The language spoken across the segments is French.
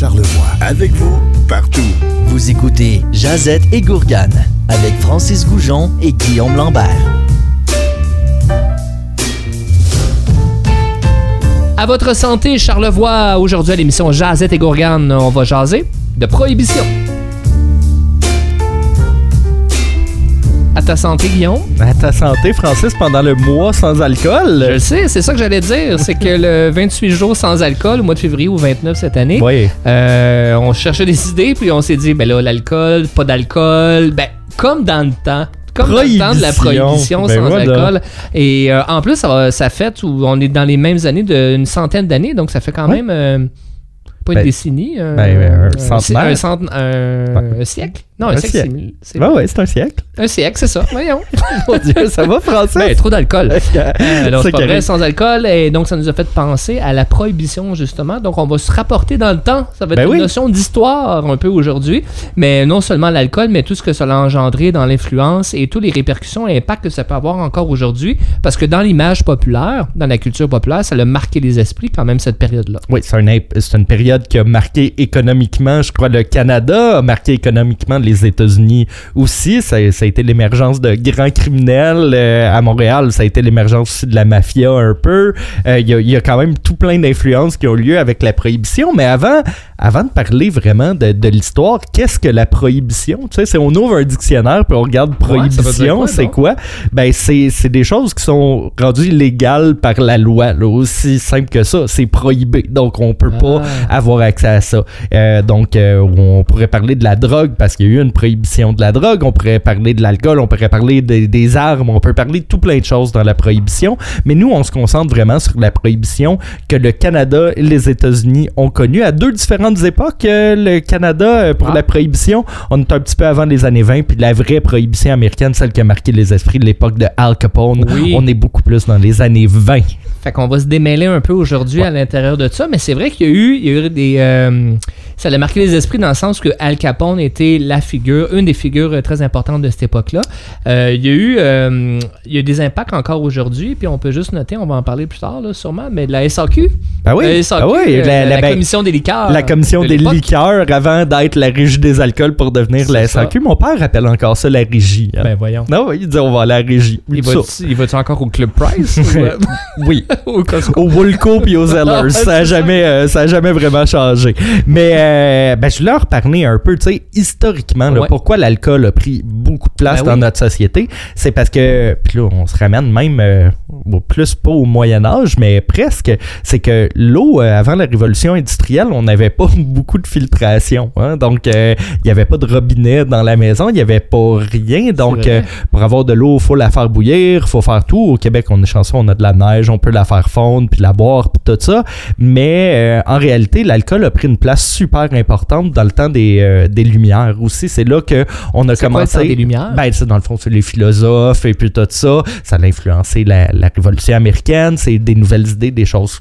Charlevoix. Avec vous, partout. Vous écoutez Jazette et Gourgane avec Francis Goujon et Guillaume Lambert. À votre santé, Charlevoix. Aujourd'hui à l'émission Jazette et Gourgane, on va jaser de prohibition. À ta santé, Guillaume? À ta santé, Francis, pendant le mois sans alcool. Je le sais, c'est ça que j'allais dire. C'est que le 28 jours sans alcool, au mois de février ou 29 cette année, Oui. euh, on cherchait des idées, puis on s'est dit, ben là, l'alcool, pas d'alcool, ben, comme dans le temps. Comme dans le temps de la Prohibition. Ben sans voilà. alcool. Et euh, en plus, ça, ça fait où on est dans les mêmes années d'une centaine d'années, donc ça fait quand Ouais. même euh, pas une Ben, décennie. euh, ben, un centenaire. Un, centen- un- un siècle? Non, un, Un siècle, siècle. c'est-. Ouais, c'est un siècle. Un siècle, c'est ça. Voyons. Mon Dieu, ça va, Francis? Ben, trop d'alcool. Euh, alors, c'est pas vrai, sans alcool. Et donc, ça nous a fait penser à la prohibition, justement. Donc, on va se rapporter dans le temps. Ça va être Ben une oui. notion d'histoire un peu aujourd'hui. Mais non seulement l'alcool, mais tout ce que ça a engendré dans l'influence et toutes les répercussions et impacts que ça peut avoir encore aujourd'hui. Parce que dans l'image populaire, dans la culture populaire, ça a marqué les esprits quand même cette période-là. Oui, c'est un imp- c'est une période qui a marqué économiquement, je crois, le Canada, a marqué économiquement les États-Unis aussi. Ça, ça a été l'émergence de grands criminels. euh, à Montréal, ça a été l'émergence aussi de la mafia un peu. Euh, Il y, a, il y a quand même tout plein d'influences qui ont lieu avec la prohibition. Mais avant, avant de parler vraiment de, de l'histoire, qu'est-ce que la prohibition? Tu sais, on ouvre un dictionnaire puis on regarde prohibition, c'est quoi? Ben, c'est c'est des choses qui sont rendues illégales par la loi. là. aussi simple que ça. C'est prohibé. Donc, on peut pas Ah. avoir accès à ça. Euh, donc, on pourrait parler de la drogue parce qu'il y a eu une prohibition de la drogue. On pourrait parler de l'alcool. On pourrait parler de- des armes. On peut parler de tout plein de choses dans la prohibition. Mais nous, on se concentre vraiment sur la prohibition que le Canada et les États-Unis ont connue à deux différentes époques. Euh, le Canada, euh, pour Ah. la prohibition, on est un petit peu avant les années 20. Puis la vraie prohibition américaine, celle qui a marqué les esprits, l'époque de Al Capone, Oui. on est beaucoup plus dans les années 20. Fait qu'on va se démêler un peu aujourd'hui à l'intérieur de ça, mais c'est vrai qu'il y a eu, il y a eu des. euh, ça a marqué les esprits dans le sens que Al Capone était la figure, une des figures euh, très importantes de cette époque-là. Euh, il y a eu. euh, il y a des impacts encore aujourd'hui, puis on peut juste noter, on va en parler plus tard, là, sûrement, mais de la SAQ. Ah oui, La SAQ, ah oui, la- la, la- ben, commission des liqueurs. La commission de des liqueurs avant d'être la régie des alcools pour devenir la ça. SAQ. Mon père appelle encore ça la régie. hein. Ben voyons. non, oui, il dit on va à la régie. Il va-tu encore au Club Price ou, oui. au Costco? Au Woolco puis aux Zellers. ça a jamais, euh, ça a jamais vraiment changé. Mais euh, ben, je voulais en reparler un peu, tu sais, historiquement, là, Ouais. pourquoi l'alcool a pris beaucoup de place Ben dans oui. notre société. C'est parce que, puis là, on se ramène même, euh, plus pas au Moyen Âge, mais presque, c'est que l'eau, euh, avant la révolution industrielle, on n'avait pas beaucoup de filtration. hein. Donc, il n'y avait pas de robinet dans la maison, il n'y avait pas rien. Donc, pour avoir de l'eau, il faut la faire bouillir, il faut faire tout. Au Québec, on est chanceux, on a de la neige, on peut la faire fondre, puis la boire, puis tout ça. Mais en réalité, l'alcool a pris une place super importante dans le temps des, euh, des Lumières aussi. C'est là que on a C'est quoi le commencé. temps des Lumières? Ben, c'est dans le fond, c'est les philosophes et puis tout ça. Ça a influencé la, la révolution américaine. C'est des nouvelles idées, des choses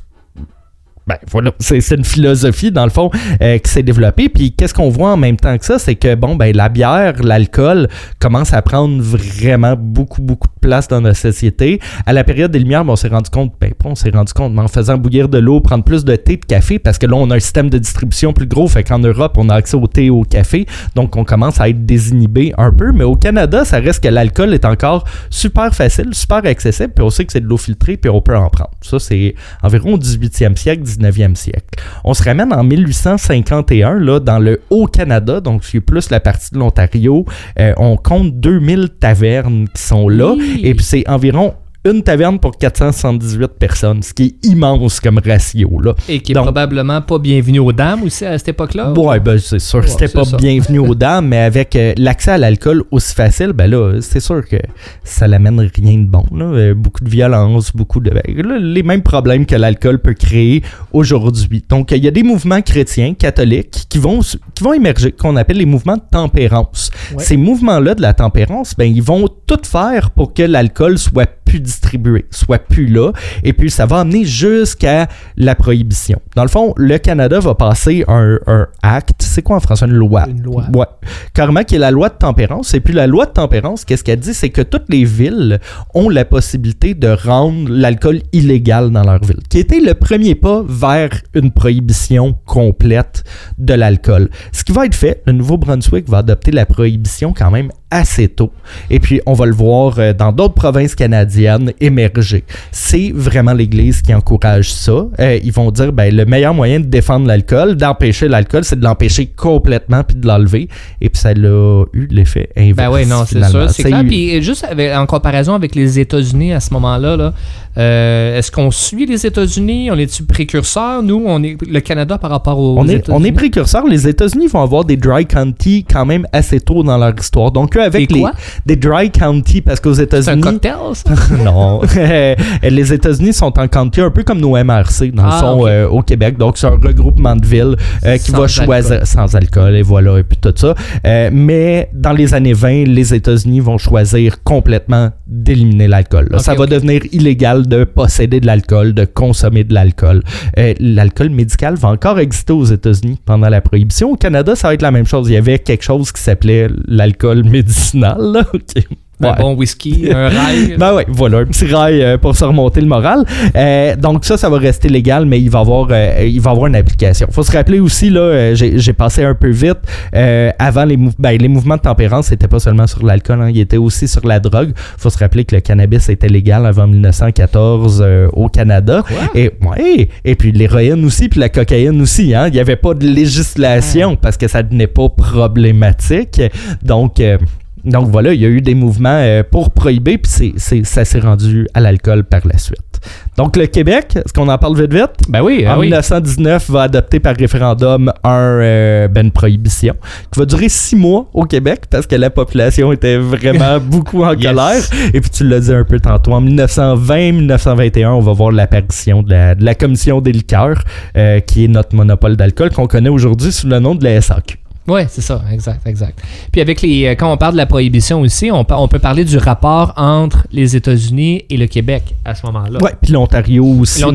ben voilà, c'est c'est une philosophie dans le fond euh, qui s'est développée. Puis qu'est-ce qu'on voit en même temps que ça, c'est que bon ben la bière, l'alcool commence à prendre vraiment beaucoup beaucoup de place dans notre société. À la période des Lumières, ben, on s'est rendu compte, ben on s'est rendu compte, mais en faisant bouillir de l'eau, prendre plus de thé, de café, parce que là on a un système de distribution plus gros, fait qu'en Europe on a accès au thé et au café, donc on commence à être désinhibé un peu. Mais au Canada, ça reste que l'alcool est encore super facile, super accessible, puis on sait que c'est de l'eau filtrée, puis on peut en prendre. Ça c'est environ au 18e siècle, 19e siècle. On se ramène en 1851, là, dans le Haut-Canada, donc c'est plus la partie de l'Ontario. Euh, on compte 2000 tavernes qui sont là. Et puis c'est environ une taverne pour 478 personnes, ce qui est immense comme ratio, là. Et qui est Donc- probablement pas bienvenu aux dames aussi à cette époque-là. Ouais, ben c'est sûr, Ouais, c'était pas ça. bienvenu aux dames, mais avec euh, l'accès à l'alcool aussi facile, ben là, c'est sûr que ça l'amène rien de bon. là. Euh, beaucoup de violence, beaucoup de. ben, là, les mêmes problèmes que l'alcool peut créer aujourd'hui. Donc, il y a des mouvements chrétiens, catholiques, qui vont, qui vont émerger, qu'on appelle les mouvements de tempérance. Ouais. Ces mouvements-là de la tempérance, ben, ils vont tout faire pour que l'alcool soit pudique distribué soit plus là. Et puis, ça va amener jusqu'à la prohibition. Dans le fond, le Canada va passer un, un acte. C'est quoi en français une loi? Une loi. Ouais. Carrément, qui est la loi de tempérance. Et puis, la loi de tempérance, qu'est-ce qu'elle dit? C'est que toutes les villes ont la possibilité de rendre l'alcool illégal dans leur ville. Qui était le premier pas vers une prohibition complète de l'alcool. Ce qui va être fait, le Nouveau-Brunswick va adopter la prohibition quand même assez tôt. Et puis, on va le voir euh, dans d'autres provinces canadiennes émerger. C'est vraiment l'Église qui encourage ça. Euh, ils vont dire, ben, le meilleur moyen de défendre l'alcool, d'empêcher l'alcool, c'est de l'empêcher complètement puis de l'enlever. Et puis, ça a eu l'effet inverse. Ben oui, non, c'est sûr. C'est clair. Puis juste avec- en comparaison avec les États-Unis à ce moment-là, là, euh, est-ce qu'on suit les États-Unis? On est-tu précurseurs, nous? On est le Canada par rapport aux On est, États-Unis? on est précurseurs. Les États-Unis vont avoir des dry county quand même assez tôt dans leur histoire. Donc, eux, avec Des les, des dry county, parce qu'aux C'est un États-Unis. cocktail, ça? non. les États-Unis sont en county un peu comme nos MRC, dans le Ah, fond, ok. euh, au Québec. Donc, c'est un regroupement de villes euh, qui va choisir. Sans alcool, et voilà, et puis tout ça. Euh, mais dans les années 20, les États-Unis vont choisir complètement d'éliminer l'alcool. ça va devenir illégal de posséder de l'alcool, de consommer de l'alcool. Euh, l'alcool médical va encore exister aux États-Unis pendant la prohibition. Au Canada, ça va être la même chose. Il y avait quelque chose qui s'appelait l'alcool médicinal. là. Un Ouais. bon whisky, un rail. Ben ouais, voilà, un petit rail euh, pour se remonter le moral. Euh, donc ça, ça va rester légal, mais il va avoir, euh, il va avoir une application. Faut se rappeler aussi, là, euh, j'ai passé un peu vite, euh, avant les, mou- ben, les mouvements de tempérance, c'était pas seulement sur l'alcool, hein, il était aussi sur la drogue. Faut se rappeler que le cannabis était légal avant 1914 euh, au Canada. Et, ouais, et puis l'héroïne aussi, puis la cocaïne aussi. Hein, il n'y avait pas de législation parce que ça n'est pas problématique. Donc... donc voilà, il y a eu des mouvements euh, pour prohiber, puis c'est, c'est- ça s'est rendu à l'alcool par la suite. Donc le Québec, est-ce qu'on en parle vite vite? Ben oui, ah en oui. 1919, va adopter par référendum un euh, ben prohibition qui va durer six mois au Québec parce que la population était vraiment beaucoup en Yes. colère. Et puis tu l'as dit un peu tantôt, en 1920-1921, on va voir l'apparition de la, de la Commission des liqueurs, euh, qui est notre monopole d'alcool qu'on connaît aujourd'hui sous le nom de la SAQ. Oui, c'est ça, exact, exact. Puis avec les, euh, quand on parle de la prohibition aussi, on, peut parler du rapport entre les États-Unis et le Québec à ce moment-là. Ouais, puis l'Ontario aussi, ce,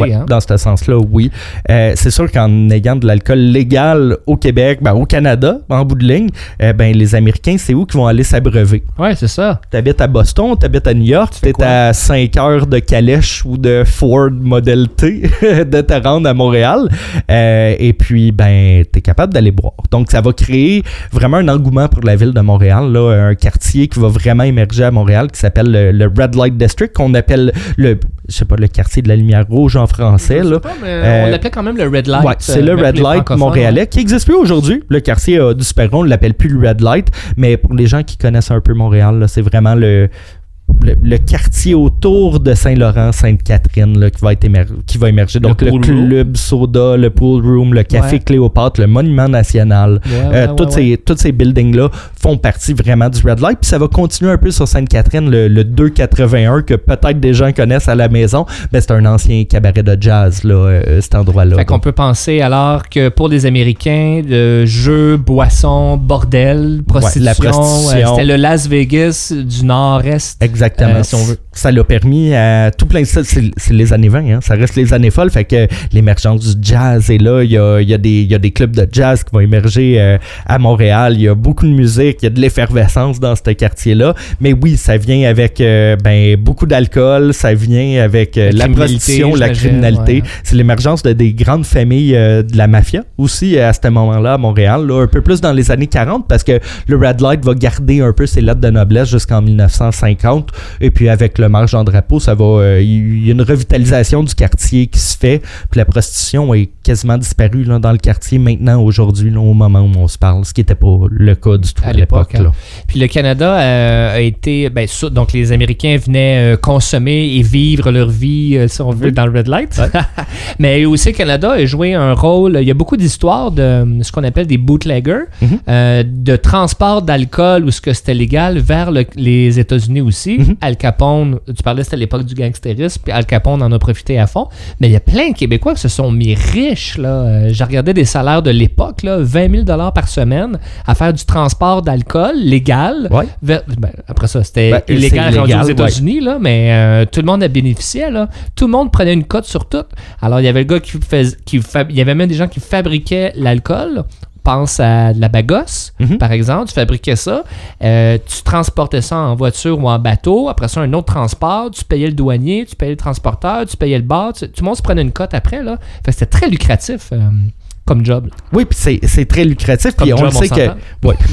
ouais, hein. dans ce sens-là, oui. Euh, c'est sûr qu'en ayant de l'alcool légal au Québec, ben, au Canada, en bout de ligne, euh, ben, les Américains, c'est où qu'ils vont aller s'abreuver? Ouais, c'est ça. T'habites à Boston, t'habites à New York, t'es quoi? à 5 heures de calèche ou de Ford Model T de te rendre à Montréal. Euh, et puis, ben, t'es capable d'aller boire. Donc, ça va créer vraiment un engouement pour la ville de Montréal, là, un quartier qui va vraiment émerger à Montréal qui s'appelle le, le Red Light District, qu'on appelle le, je sais pas, le quartier de la lumière rouge en français, là. pas, mais Euh, on l'appelait quand même le Red Light. Ouais, c'est euh, le même Red Light montréalais ouais. qui n'existe plus aujourd'hui. Le quartier a disparu, on ne l'appelle plus le Red Light, mais pour les gens qui connaissent un peu Montréal, c'est vraiment le, le, le quartier autour de Saint-Laurent, Sainte-Catherine qui, va être émer- qui va émerger. Donc le, room. club soda, le pool room, le café Ouais. Cléopâtre, le monument national. Ouais, Euh, ouais, toutes. Ces, toutes ces buildings-là font partie vraiment du Red Light. Puis ça va continuer un peu sur Sainte-Catherine, le, le 281, que peut-être des gens connaissent à la maison. Ben, c'est un ancien cabaret de jazz, là, euh, cet endroit-là. Fait qu'on peut penser alors que pour les Américains, de jeux, boissons, bordel, prostitution, la prostitution. euh, c'était le Las Vegas du nord-est. Exactement. Euh, si on veut. Ça l'a permis à tout plein de ça. C'est les années 20, hein. ça reste les années folles. Fait que l'émergence du jazz est là. Il y a, y a y a des clubs de jazz qui vont émerger euh, à Montréal. Il y a beaucoup de musique, il y a de l'effervescence dans ce quartier-là. Mais oui, ça vient avec euh, ben, beaucoup d'alcool, ça vient avec La la, prostitution, la criminalité. ouais. C'est l'émergence de des grandes familles de la mafia aussi à ce moment-là à Montréal. là, un peu plus dans les années 40 parce que le Red Light va garder un peu ses lettres de noblesse jusqu'en 1950. Et puis avec le marge en drapeau, ça va. euh, Il y a une revitalisation du quartier qui se fait. Puis la prostitution est quasiment disparue là, dans le quartier maintenant, aujourd'hui, au moment où on se parle, ce qui n'était pas le cas du tout À à l'époque. là. Puis le Canada euh, a été, ben, donc les Américains venaient euh, consommer et vivre leur vie, euh, si on veut, dans le Red Light. Mais aussi le Canada a joué un rôle. Il y a beaucoup d'histoires de ce qu'on appelle des bootleggers, Mhm. de transport d'alcool où ce que c'était légal vers le- les États-Unis aussi, Mhm. Al Capone, tu parlais, c'était l'époque du gangstérisme, puis Al Capone en a profité à fond. Mais il y a plein de Québécois qui se sont mis riches. Là. Euh, J'ai regardé des salaires de l'époque, là, 20 000 par semaine, à faire du transport d'alcool légal. Ouais. Vers- ben, après ça, c'était Ben, illégal rendu aux États-Unis, mais euh, tout le monde a bénéficié. Là. Tout le monde prenait une cote sur tout. Alors, il y avait le gars qui faisait. Qui Il y avait même des gens qui fabriquaient l'alcool. Pense à de la bagosse, Mhm. par exemple. Tu fabriquais ça. euh, tu transportais ça en voiture ou en bateau. Après ça, un autre transport. Tu payais le douanier, tu payais le transporteur, tu payais le bar. Tu- tout le monde se prenait une cote après. Là. Fait c'était très lucratif euh, comme job. Oui, puis c'est, très lucratif. Puis on job, le sait que. s'entend. Ouais.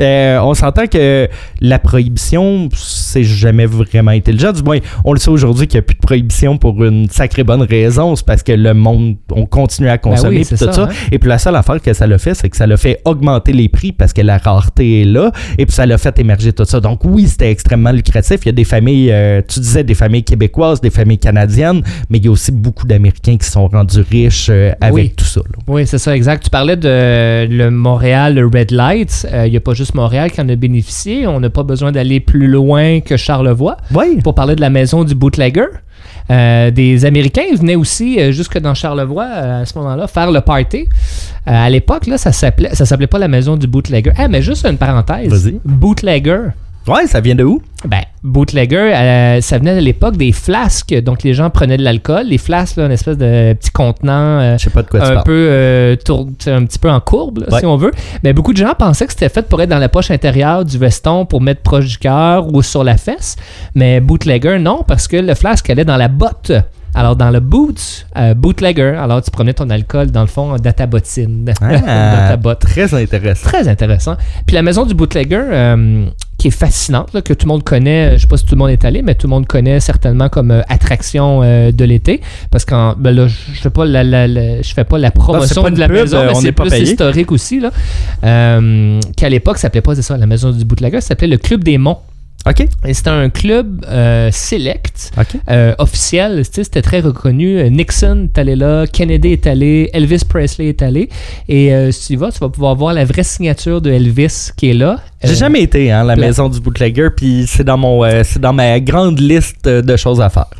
Euh, on s'entend que la prohibition, c'est jamais vraiment intelligent. Du moins, on le sait aujourd'hui qu'il n'y a plus de prohibition pour une sacrée bonne raison. C'est parce que le monde, on continue à consommer Ben oui, c'est tout ça, ça. hein. Et puis la seule affaire que ça l'a fait, c'est que ça l'a fait augmenter les prix parce que la rareté est là. Et puis ça l'a fait émerger tout ça. Donc oui, c'était extrêmement lucratif. Il y a des familles, euh, tu disais des familles québécoises, des familles canadiennes, mais il y a aussi beaucoup d'Américains qui sont rendus riches euh, avec Oui. tout ça. là. Oui, c'est ça, exact. Tu parlais de le Montréal, le Red Light. Euh, Il n'y a pas juste Montréal qui en a bénéficié. On n'a pas besoin d'aller plus loin que Charlevoix Oui. pour parler de la maison du bootlegger. Euh, des Américains venaient aussi euh, jusque dans Charlevoix euh, à ce moment-là faire le party. À l'époque, là, ça s'appelait, ça s'appelait pas la maison du bootlegger. Ah, mais juste une parenthèse. Vas-y. Bootlegger. Ouais, ça vient de où? Ben, bootlegger, euh, ça venait de l'époque des flasques. Donc, les gens prenaient de l'alcool. Les flasques, là, une espèce de petit contenant. euh, Je sais pas de quoi tu un parles. peu euh, tour- un petit peu en courbe là, Ouais. si on veut mais beaucoup de gens pensaient que c'était fait pour être dans la poche intérieure du veston pour mettre proche du cœur ou sur la fesse mais bootlegger non parce que le flasque allait dans la botte alors dans le boot euh, bootlegger alors tu prenais ton alcool dans le fond dans ta bottine dans Ah, ta botte Très intéressant. très intéressant puis la maison du bootlegger euh, qui est fascinante, là, que tout le monde connaît, je sais pas si tout le monde est allé, mais tout le monde connaît certainement comme euh, attraction euh, de l'été. Parce que ben là, je fais pas la, la- la- je fais pas la promotion pas de la pub, maison, euh, mais c'est plus payé. historique aussi. Là. Euh, qu'à l'époque, ça s'appelait pas ça, la maison du bootlegger, ça s'appelait le Club des Monts. OK. Et c'était un club euh, select, OK. euh, officiel, c'était très reconnu. Euh, Nixon est allé là, Kennedy est allé, Elvis Presley est allé. Et euh, si tu y vas, tu vas pouvoir voir la vraie signature de Elvis qui est là. J'ai Euh, jamais été hein, la la- maison du bootlegger, puis c'est dans mon, euh, c'est dans ma grande liste de choses à faire.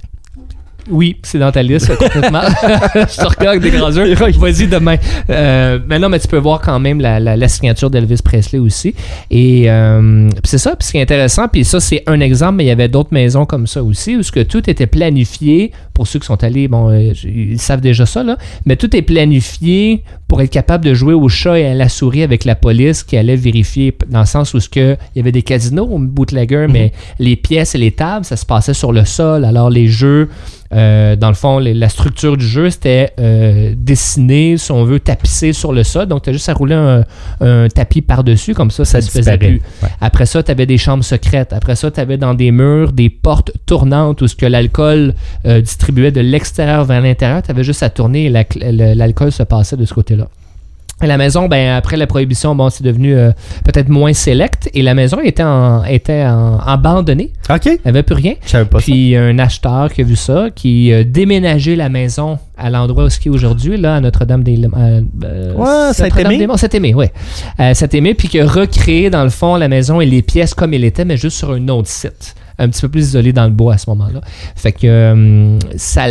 Oui, c'est dans ta liste, complètement. je te regarde des grands yeux. Vas-y demain. Euh, mais non, mais tu peux voir quand même la, la- la signature d'Elvis Presley aussi. Et euh, c'est ça. Puis ce qui est intéressant, puis ça, c'est un exemple, mais il y avait d'autres maisons comme ça aussi, où ce que tout était planifié. Pour ceux qui sont allés, bon, euh, ils savent déjà ça, là. Mais tout est planifié pour être capable de jouer au chat et à la souris avec la police qui allait vérifier, dans le sens où ce que, il y avait des casinos au bootlegger, mais les pièces et les tables, ça se passait sur le sol. Alors les jeux, euh, dans le fond, les- la structure du jeu, c'était euh, dessiné, si on veut, tapissé sur le sol. Donc, tu as juste à rouler un, un tapis par-dessus, comme ça, ça, Ça se faisait plus. Ouais. Après ça, tu avais des chambres secrètes. Après ça, tu avais dans des murs des portes tournantes où ce que l'alcool euh, distribuait de l'extérieur vers l'intérieur. Tu avais juste à tourner et la l'alcool se passait de ce côté-là. La maison, ben, après la prohibition, bon, c'est devenu euh, peut-être moins select. Et la maison était, en, était en, abandonnée. OK. Elle n'avait plus rien. Je savais pas. Puis un acheteur qui a vu ça, qui a déménagé la maison à l'endroit où ce qui est aujourd'hui, là, à Notre-Dame des euh, euh, Ouais, Saint-Aimé? Saint-Aimé, oui. Saint-Aimé, puis qui a recréé, dans le fond, la maison et les pièces comme elle était, mais juste sur un autre site. Un petit peu plus isolé dans le bois à ce moment-là. Fait que euh, ça.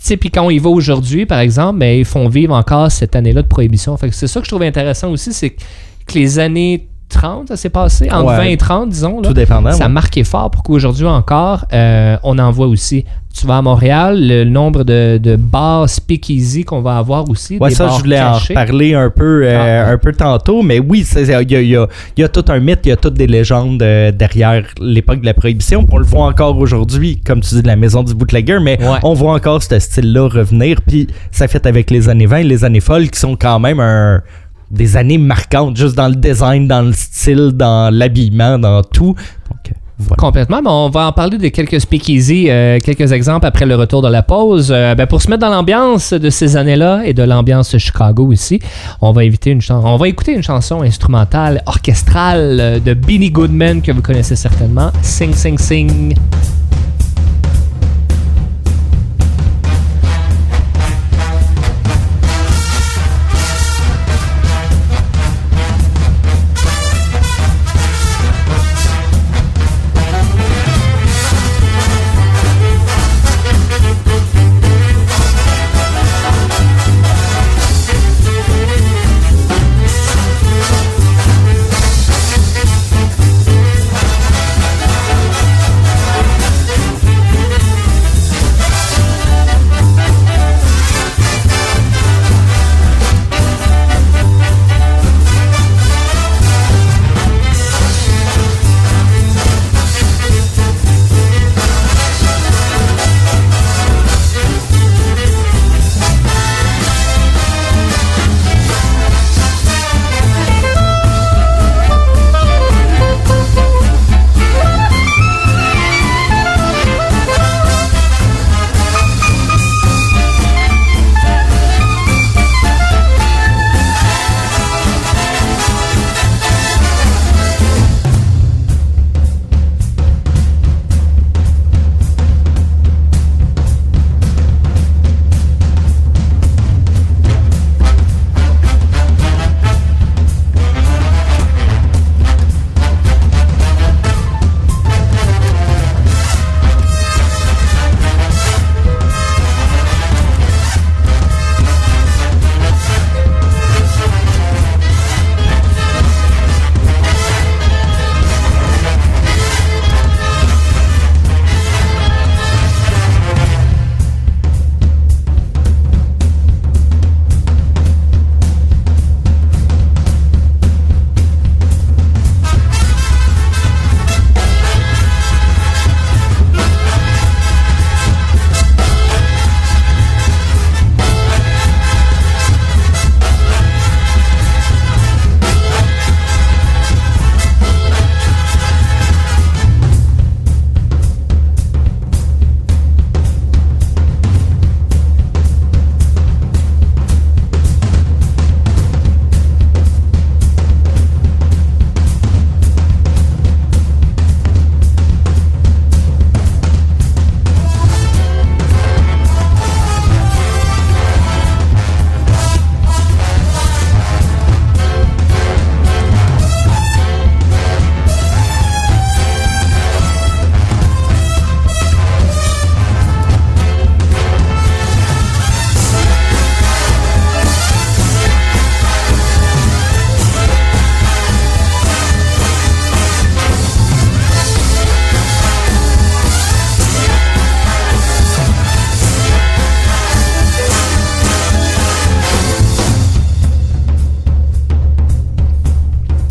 Sais, puis quand on y va aujourd'hui, par exemple, ben, ils font vivre encore cette année-là de prohibition. Fait c'est ça que je trouve intéressant aussi, c'est que les années 30, ça s'est passé, entre Ouais. 20 et 30, disons. Là, Tout dépendant. ça a ouais. marqué fort pour qu'aujourd'hui encore, euh, on en voit aussi. Tu vas à Montréal, le nombre de, de bars speakeasy qu'on va avoir aussi. Ouais, des ça, bars je voulais cachés. en parler un peu, euh, Ah. un peu tantôt, mais oui, il y a, y y tout un mythe, il y a toutes des légendes euh, derrière l'époque de la prohibition. On le voit encore aujourd'hui, comme tu dis, de la maison du bootlegger, mais on voit encore ce style-là revenir, puis ça fait avec les années 20 et les années folles qui sont quand même un- des années marquantes, juste dans le design, dans le style, dans l'habillement, dans tout. Donc, euh, voilà. Complètement, mais on va en parler de quelques speakeasy, euh, quelques exemples après le retour de la pause. Euh, ben, pour se mettre dans l'ambiance de ces années-là et de l'ambiance Chicago ici, on va on va écouter une chanson instrumentale orchestrale de Benny Goodman que vous connaissez certainement, Sing Sing Sing.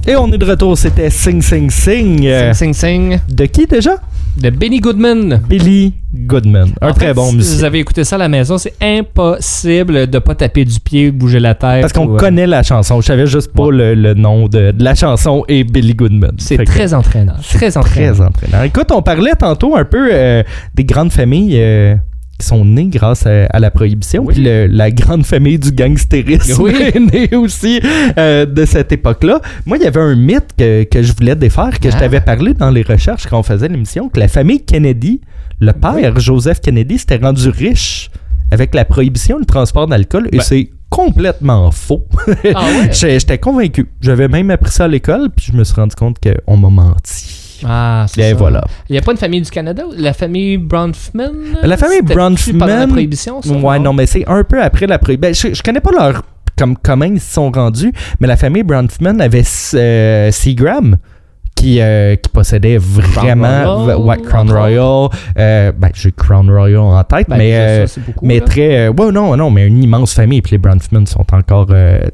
Et on est de retour, c'était Sing Sing Sing. euh, Sing Sing Sing de qui déjà? De Benny Goodman. Billy Goodman. Un En très fait, bon si musicien. vous avez écouté ça à la maison, c'est impossible de pas taper du pied, bouger la tête. Parce qu'on ou, euh, connaît la chanson. Je savais juste pas le, le nom de, de la chanson et Billy Goodman. C'est très entraînant. Très entraînant. Très entraînant. Écoute, on parlait tantôt un peu euh, des grandes familles euh, qui sont nées grâce à, à la prohibition. Oui. Puis le- la grande famille du gangstérisme Oui. est née aussi euh, de cette époque-là. Moi, il y avait un mythe que, que je voulais défaire, que je Ah. t'avais parlé dans les recherches quand on faisait l'émission, que la famille Kennedy, le père Joseph Kennedy, s'était rendu riche avec la prohibition du transport d'alcool. Et Ben. c'est complètement faux. Ah ouais? J'étais convaincu. J'avais même appris ça à l'école, puis je me suis rendu compte qu'on m'a menti. Ah, c'est voilà. Il n'y a pas une famille du Canada? La famille Bronfman? La famille Bronfman- la prohibition, ça, Ouais, non, mais c'est un peu après la prohibition. Ben, je, je connais pas leur. Comme, comment ils se sont rendus, mais la famille Bronfman avait euh, Seagram. Qui, euh, qui possédait vraiment ouais, Crown Royal euh, ben, j'ai Crown Royal en tête Ben, mais euh, ça, c'est beaucoup, mais là. très ouais non non mais une immense famille puis les Bronfman sont encore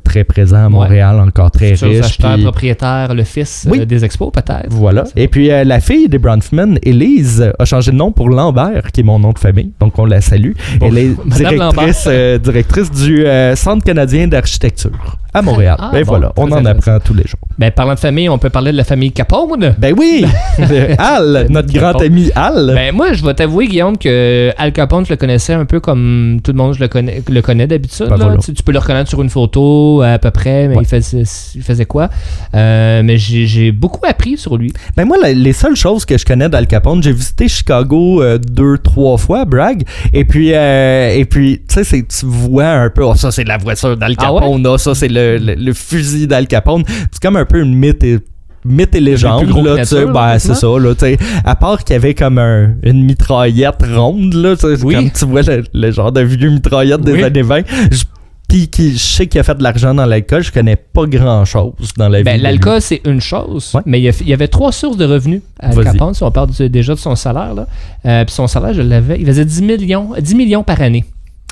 très présents à Montréal encore très Futurs riches acheteurs, puis- propriétaires, le fils Oui. des expos, peut-être. Voilà. Et puis la fille des Bronfman, Elise, a changé de nom pour Lambert, qui est mon nom de famille. Donc on la salue. Bon, Elle est directrice, directrice du Centre canadien d'architecture à Montréal. Ah, ben bon, voilà, on en apprend tous les jours. Ben, parlant de famille, on peut parler de la famille Capone. Ben oui, Al, notre grand Capone. ami Al. Ben, moi, je vais t'avouer, Guillaume, que Al Capone, je le connaissais un peu comme tout le monde je le connaît, le connaît d'habitude. Ben voilà. tu, tu peux le reconnaître sur une photo à peu près, mais Ouais. il, faisait, il faisait quoi? Euh, mais j'ai beaucoup appris sur lui. Ben moi, la- les seules choses que je connais d'Al Capone, j'ai visité Chicago euh, deux, trois fois, brag. Et puis, euh, et puis, tu sais, c'est- tu vois un peu, oh, ça c'est la voiture d'Al Ah ouais? Capone, ah, ça c'est le, le- le fusil d'Al Capone. C'est comme un peu une mythe et mythe et légende là, tu sais, ben, c'est ça là, tu sais, à part qu'il y avait comme un- une mitraillette ronde là, tu sais, c'est Oui. comme tu vois le, le genre de vieux mitraillette des Oui. années 20. Je- Puis qui, je sais qu'il a fait de l'argent dans l'alcool, je connais pas grand chose dans la vie. Ben, lui. L'alcool, c'est une chose, Ouais. mais il y, avait trois sources de revenus à. Capone, si on parle déjà de son salaire. Là. Euh, puis son salaire, je l'avais, il faisait 10 millions, 10 millions par année,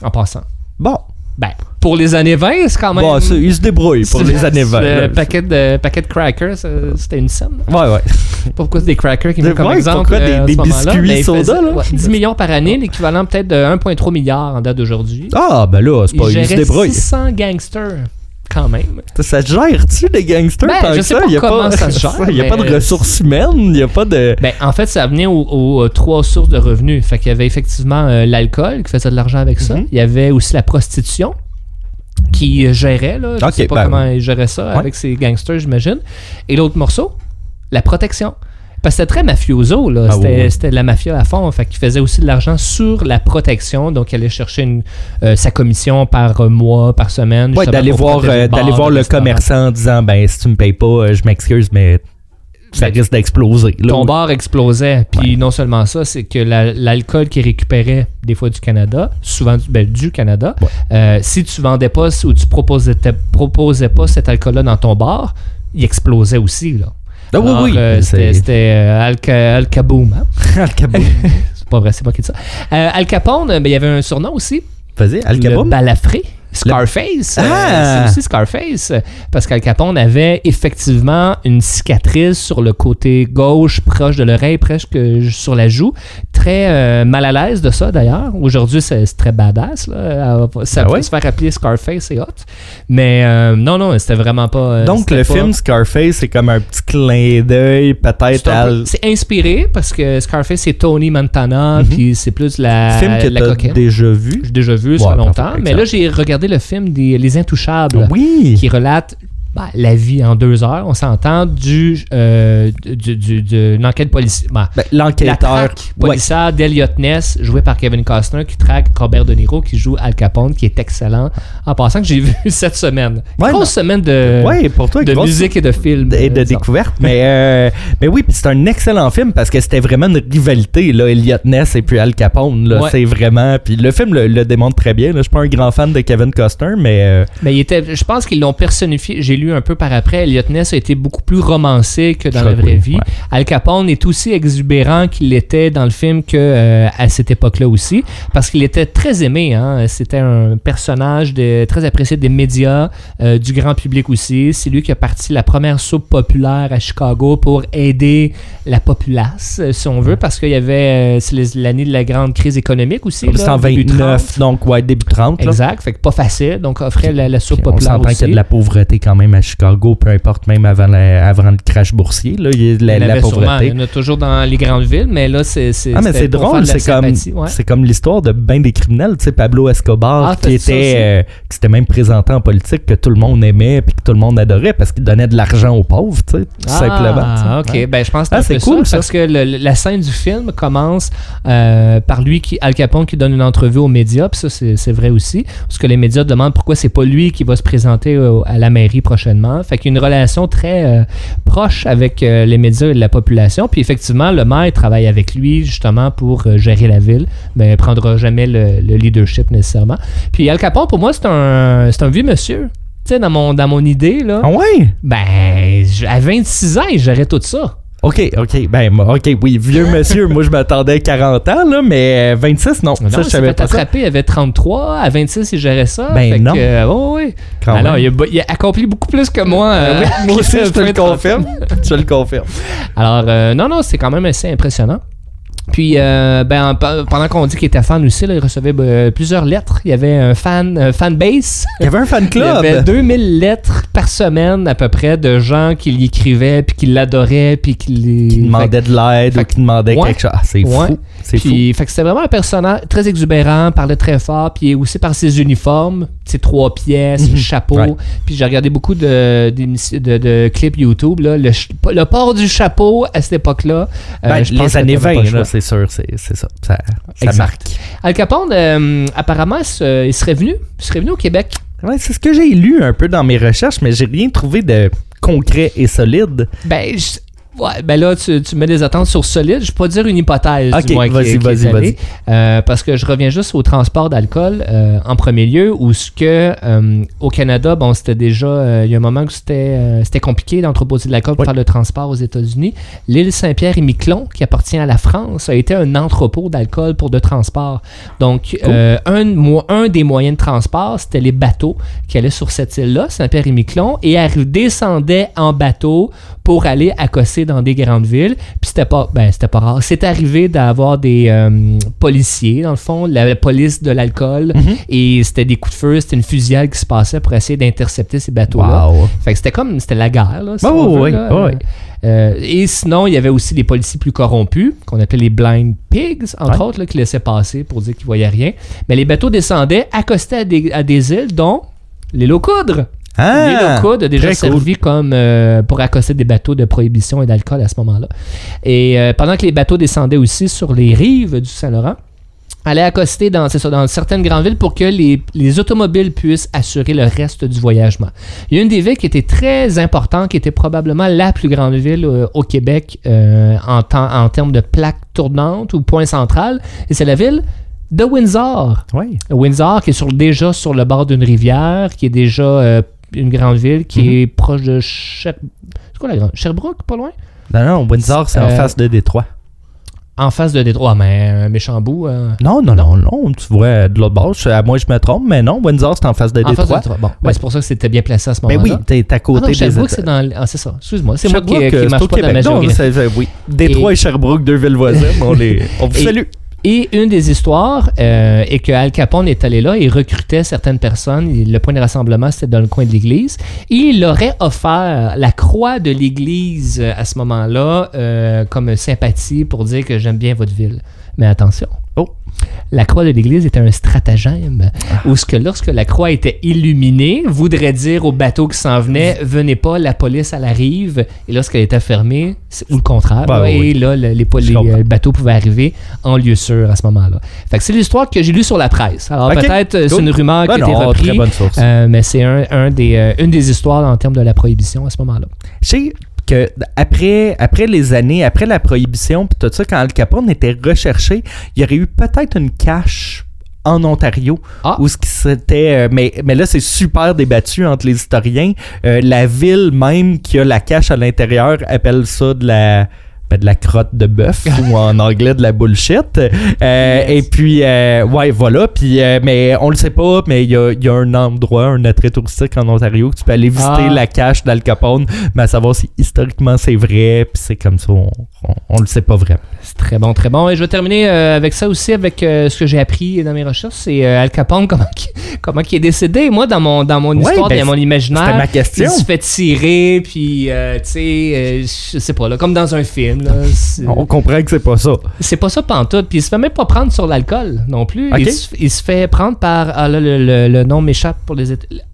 en passant. Bon, Ben, pour les années 20, c'est quand même... bon c'est- il se débrouille pour les années 20. Le paquet de, paquet de crackers, c'était une scène. Ouais, ouais. Pourquoi c'est des crackers qui me De- comme ouais, exemple pourquoi des- euh, des moment-là? biscuits Ben, soda, faisait, là? ouais, 10 millions par année, l'équivalent peut-être de 1,3 milliard en date d'aujourd'hui. Ah, ben là, c'est pas, il il se gérait débrouille. 600 gangsters, quand même. Ça gère-tu, des gangsters, Ben, tant je que sais ça? pas Il y a comment ça se gère, Il n'y a pas de ressources humaines, il n'y a pas de... Ben, en fait, ça venait aux, aux, euh, trois sources de revenus. Fait qu'il y avait effectivement euh, l'alcool qui faisait de l'argent avec ça. Mhm. Il y avait aussi la prostitution qui euh, gérait, là. Je Ok, sais pas ben comment il gérait ça Ouais. avec ses gangsters, j'imagine. Et l'autre morceau, la protection. Parce que c'était très mafioso, là. Ah, c'était, de la mafia à fond. Fait qu'il faisait aussi de l'argent sur la protection. Donc, il allait chercher une- euh, sa commission par euh, mois, par semaine. Ouais, d'aller voir, euh, d'aller voir le commerçant en disant, ben, si tu me payes pas, je m'excuse, mais ça Ben, risque d'exploser. Ton bar explosait. Puis non seulement ça, c'est que la- l'alcool qu'il récupérait des fois du Canada, souvent du, ben, du Canada, Ouais. euh, si tu vendais pas ou tu proposais, proposais pas cet alcool-là dans ton bar, il explosait aussi. Là. Ah oui, Alors, oui. euh, c'était c'était, euh, Al Kaboom, hein? Al Capone. C'est pas vrai, c'est pas qui dit ça. Euh, Al Capone, ben, il y avait un surnom aussi. Vas-y, Al Le Capone. balafré. Scarface. Euh, Ah! c'est aussi Scarface. euh, Parce qu'Al Capone avait effectivement une cicatrice sur le côté gauche, proche de l'oreille, presque sur la joue. Très euh, mal à l'aise de ça, d'ailleurs. Aujourd'hui, c'est très badass. Là. Ça Ah peut ouais? se faire appeler Scarface, c'est hot. Mais euh, non, non, c'était vraiment pas. euh, Donc, le pas- film Scarface, c'est comme un petit clin d'œil, peut-être, c'est à... c'est inspiré parce que Scarface, c'est Tony Montana, Mhm. puis c'est plus la, film que la tu as cocaïne. déjà vu? J'ai déjà vu, ça Ouais, fait longtemps. parfait, Mais là, j'ai regardé le film des Les Intouchables, Oui. qui relate ben, la vie en deux heures, on s'entend, du, euh, du, du- policière. Ben, Ben, la L'enquêteur. traque Ouais. policière d'Eliot Ness, joué par Kevin Costner, qui traque Robert De Niro, qui joue Al Capone, qui est excellent. En passant que j'ai vu cette semaine. Ouais, Grosse semaine de, Ouais, pour toi, de musique et de film. et de découverte. Mais, euh, mais oui, c'est un excellent film parce que c'était vraiment une rivalité, là, Elliot Ness et puis Al Capone. C'est vraiment. Puis le film le, le démontre très bien. là. Je suis pas un grand fan de Kevin Costner, mais. euh, Mais il était, je pense qu'ils l'ont personnifié. J'ai lu un peu par après, Elliot Ness a été beaucoup plus romancé que dans la vraie oui, vie. ouais. Al Capone est aussi exubérant qu'il était dans le film que euh, à cette époque-là aussi, parce qu'il était très aimé. Hein? C'était un personnage de, très apprécié des médias, euh, du grand public aussi. C'est lui qui a parti la première soupe populaire à Chicago pour aider la populace, euh, si on veut, parce qu'il y avait l'année de la grande crise économique aussi. là, C'est en début 29, 30. donc ouais, début 30. là. Exact, fait que pas facile, donc offrait la, la soupe Puis on populaire s'entend qu'il y a aussi. de la pauvreté quand même à Chicago, peu importe, même avant, la- avant le crash boursier. Là, il y a de la, avait sûrement, pauvreté. il y en a toujours dans les grandes villes, mais là, c'est Ah, mais c'est drôle, c'est comme, ouais. comme l'histoire de ben des criminels. Tu sais, Pablo Escobar, Ah, qui était, euh, qui s'était même présenté en politique, que tout le monde aimait puis que tout le monde adorait parce qu'il donnait de l'argent aux pauvres, tu sais, tout simplement. Ah, tu sais. ok. Ben, je pense que Ah, c'est cool ça. parce que le- la scène du film commence euh, par lui, qui, Al Capone, qui donne une entrevue aux médias. Puis ça, c'est vrai aussi. Parce que les médias demandent pourquoi c'est pas lui qui va se présenter à la mairie prochainement. Fait qu'il y a une relation très euh, proche avec euh, les médias et la population. Puis effectivement, le maire travaille avec lui justement pour euh, gérer la ville. Mais il prendra jamais le, le leadership nécessairement. Puis Al Capone, pour moi, c'est un, c'est un vieux monsieur. Tu sais, dans mon, dans mon idée, là, Ah ouais? ben, à 26 ans, il gérait tout ça. OK, OK. Ben, OK, oui, vieux monsieur, moi, je m'attendais à 40 ans, là, mais euh, 26, non. Non, ça, je savais pas ça. attraper, il avait 33, à 26, il gérait ça. Ben Fait non. que, euh, oh, oui. Quand Alors, même. il a, il a accompli beaucoup plus que moi. Euh, euh, oui, moi aussi, je te le confirme. Je le confirme. Alors, euh, non, non, c'est quand même assez impressionnant. Puis, euh, ben, en- pe- pendant qu'on dit qu'il était fan aussi, là, il recevait euh, plusieurs lettres. Il y avait un fan, un fan base. Il y avait un fan Il y club. avait 2000 lettres par semaine à peu près de gens qui lui écrivaient, puis qui l'adoraient, puis qui, qui demandait de l'aide ou qui demandait ouais. quelque chose. Ah, c'est Ouais. fou. C'est fou. Fait que c'était vraiment un personnage très exubérant, parlait très fort, puis aussi par ses uniformes, ses trois pièces, le chapeau. Ouais. Puis j'ai regardé beaucoup de, d'émissi- de, de clips YouTube. Là. Le, le port du chapeau à cette époque-là. euh, Ben, je pense les années t'avais pas 20, le choix. là, c'est sûr, c'est c'est ça. Ça, ça marque. Al Capone, euh, apparemment, il serait venu. Il serait venu au Québec. Ouais, c'est ce que j'ai lu un peu dans mes recherches, mais j'ai rien trouvé de concret et solide. Ben, je- ouais, ben là, tu, tu mets des attentes sur solide. Je vais pas dire une hypothèse, Ok, du moins, qui- vas-y, vas-y, allée. Euh, parce que je reviens juste au transport d'alcool euh, en premier lieu, où ce que euh, au Canada, bon, c'était déjà, euh, il y a un moment où c'était euh, c'était compliqué d'entreposer de l'alcool pour Oui. faire le transport aux États-Unis. L'île Saint-Pierre et Miquelon, qui appartient à la France, a été un entrepôt d'alcool pour de transport. Donc, euh, un, un des moyens de transport, c'était les bateaux qui allaient sur cette île-là, Saint-Pierre et Miquelon, et descendaient en bateau pour aller accosser dans des grandes villes. Puis c'était pas, ben, c'était pas rare. C'est arrivé d'avoir des euh, policiers, dans le fond, la, la police de l'alcool, Mhm. et c'était des coups de feu, c'était une fusillade qui se passait pour essayer d'intercepter ces bateaux-là. Wow. Fait que c'était comme, c'était la guerre, là, si Oh, on veut, oui, là. oh, oui. Euh, et sinon, il y avait aussi des policiers plus corrompus, qu'on appelait les blind pigs, entre Ouais. autres, là, qui laissaient passer pour dire qu'ils voyaient rien. Mais les bateaux descendaient, accostaient à des, à des îles, dont l'île aux coudres. Ah, L'île aux coudres a déjà servi comme euh, pour accoster des bateaux de prohibition et d'alcool à ce moment-là. Et euh, pendant que les bateaux descendaient aussi sur les rives du Saint-Laurent, allaient accoster dans, ça, dans certaines grandes villes pour que les, les automobiles puissent assurer le reste du voyagement. Il y a une des villes qui était très importante, qui était probablement la plus grande ville euh, au Québec en, temps- en termes de plaque tournante ou point central, et c'est la ville de Windsor. Oui. Windsor, qui est sur- déjà sur le bord d'une rivière, qui est déjà une grande ville, qui Mhm. est proche de Sher... C'est quoi la grande? Sherbrooke, pas loin? Non, non, Windsor, c'est en Euh, face de Détroit. En face de Détroit. Ah, mais un méchant bout. euh, Non, non, non, non, tu vois, de l'autre bord, je- à moi je me trompe, mais non, Windsor, c'est en face de en face de Détroit. Bon, ben, c'est pour ça que c'était bien placé à ce Mais moment-là. oui, t'es à Ah côté non, Sherbrooke, États- c'est dans... Ah, c'est ça. Excuse-moi. C'est moi qui, qui euh, marche pas dans Québec. Non, oui. Détroit et, Sherbrooke, deux villes voisines, on, les, on vous Et- salue. Et une des histoires euh, est que Al Capone est allé là et recrutait certaines personnes. Le point de rassemblement, c'était dans le coin de l'église. Et il leur a offert la croix de l'église euh, à ce moment-là euh, comme sympathie pour dire que j'aime bien votre ville. Mais attention. Oh. La croix de l'église était un stratagème où ce que lorsque la croix était illuminée, voudrait dire au bateau qui s'en venait, venez pas, la police à la rive. Et lorsqu'elle était fermée, c'est- ou le contraire, Ben là, oui. et là, le- les, poli- Je comprends. le bateau pouvait arriver en lieu sûr à ce moment-là. Fait que c'est l'histoire que j'ai lue sur la presse. Alors peut-être euh, c'est une rumeur qui Ah a été reprise, euh, mais c'est un, un des, euh, une des histoires en termes de la prohibition à ce moment-là. Que après, après les années, après la prohibition, puis tout ça, quand Al Capone était recherché, il y aurait eu peut-être une cache en Ontario, Ah. où ce qui s'était, euh, mais, mais là c'est super débattu entre les historiens. Euh, la ville même qui a la cache à l'intérieur appelle ça de la ben, de la crotte de bœuf ou en anglais de la bullshit. Euh, Yes. Et puis, euh, ouais, voilà. Puis, euh, mais on le sait pas, mais il y a, il y a un endroit, un attrait touristique en Ontario que tu peux aller visiter Ah. la cache d'Al Capone, mais à savoir si historiquement c'est vrai, puis c'est comme ça, on, on, on le sait pas vraiment. C'est très bon, très bon. Et je vais terminer avec ça aussi, avec ce que j'ai appris dans mes recherches. C'est Al Capone, comment, qu'il- comment il est décédé. Moi, dans mon, dans mon Ouais, histoire, ben, dans mon imaginaire, ma question. il se fait tirer, puis, tu sais, je sais pas, là, comme dans un film. Là. On comprend que c'est pas ça. C'est pas ça pantoute. Puis il se fait même pas prendre sur l'alcool non plus. Il, se, il se fait prendre par. Ah là, le, le- le nom m'échappe pour les.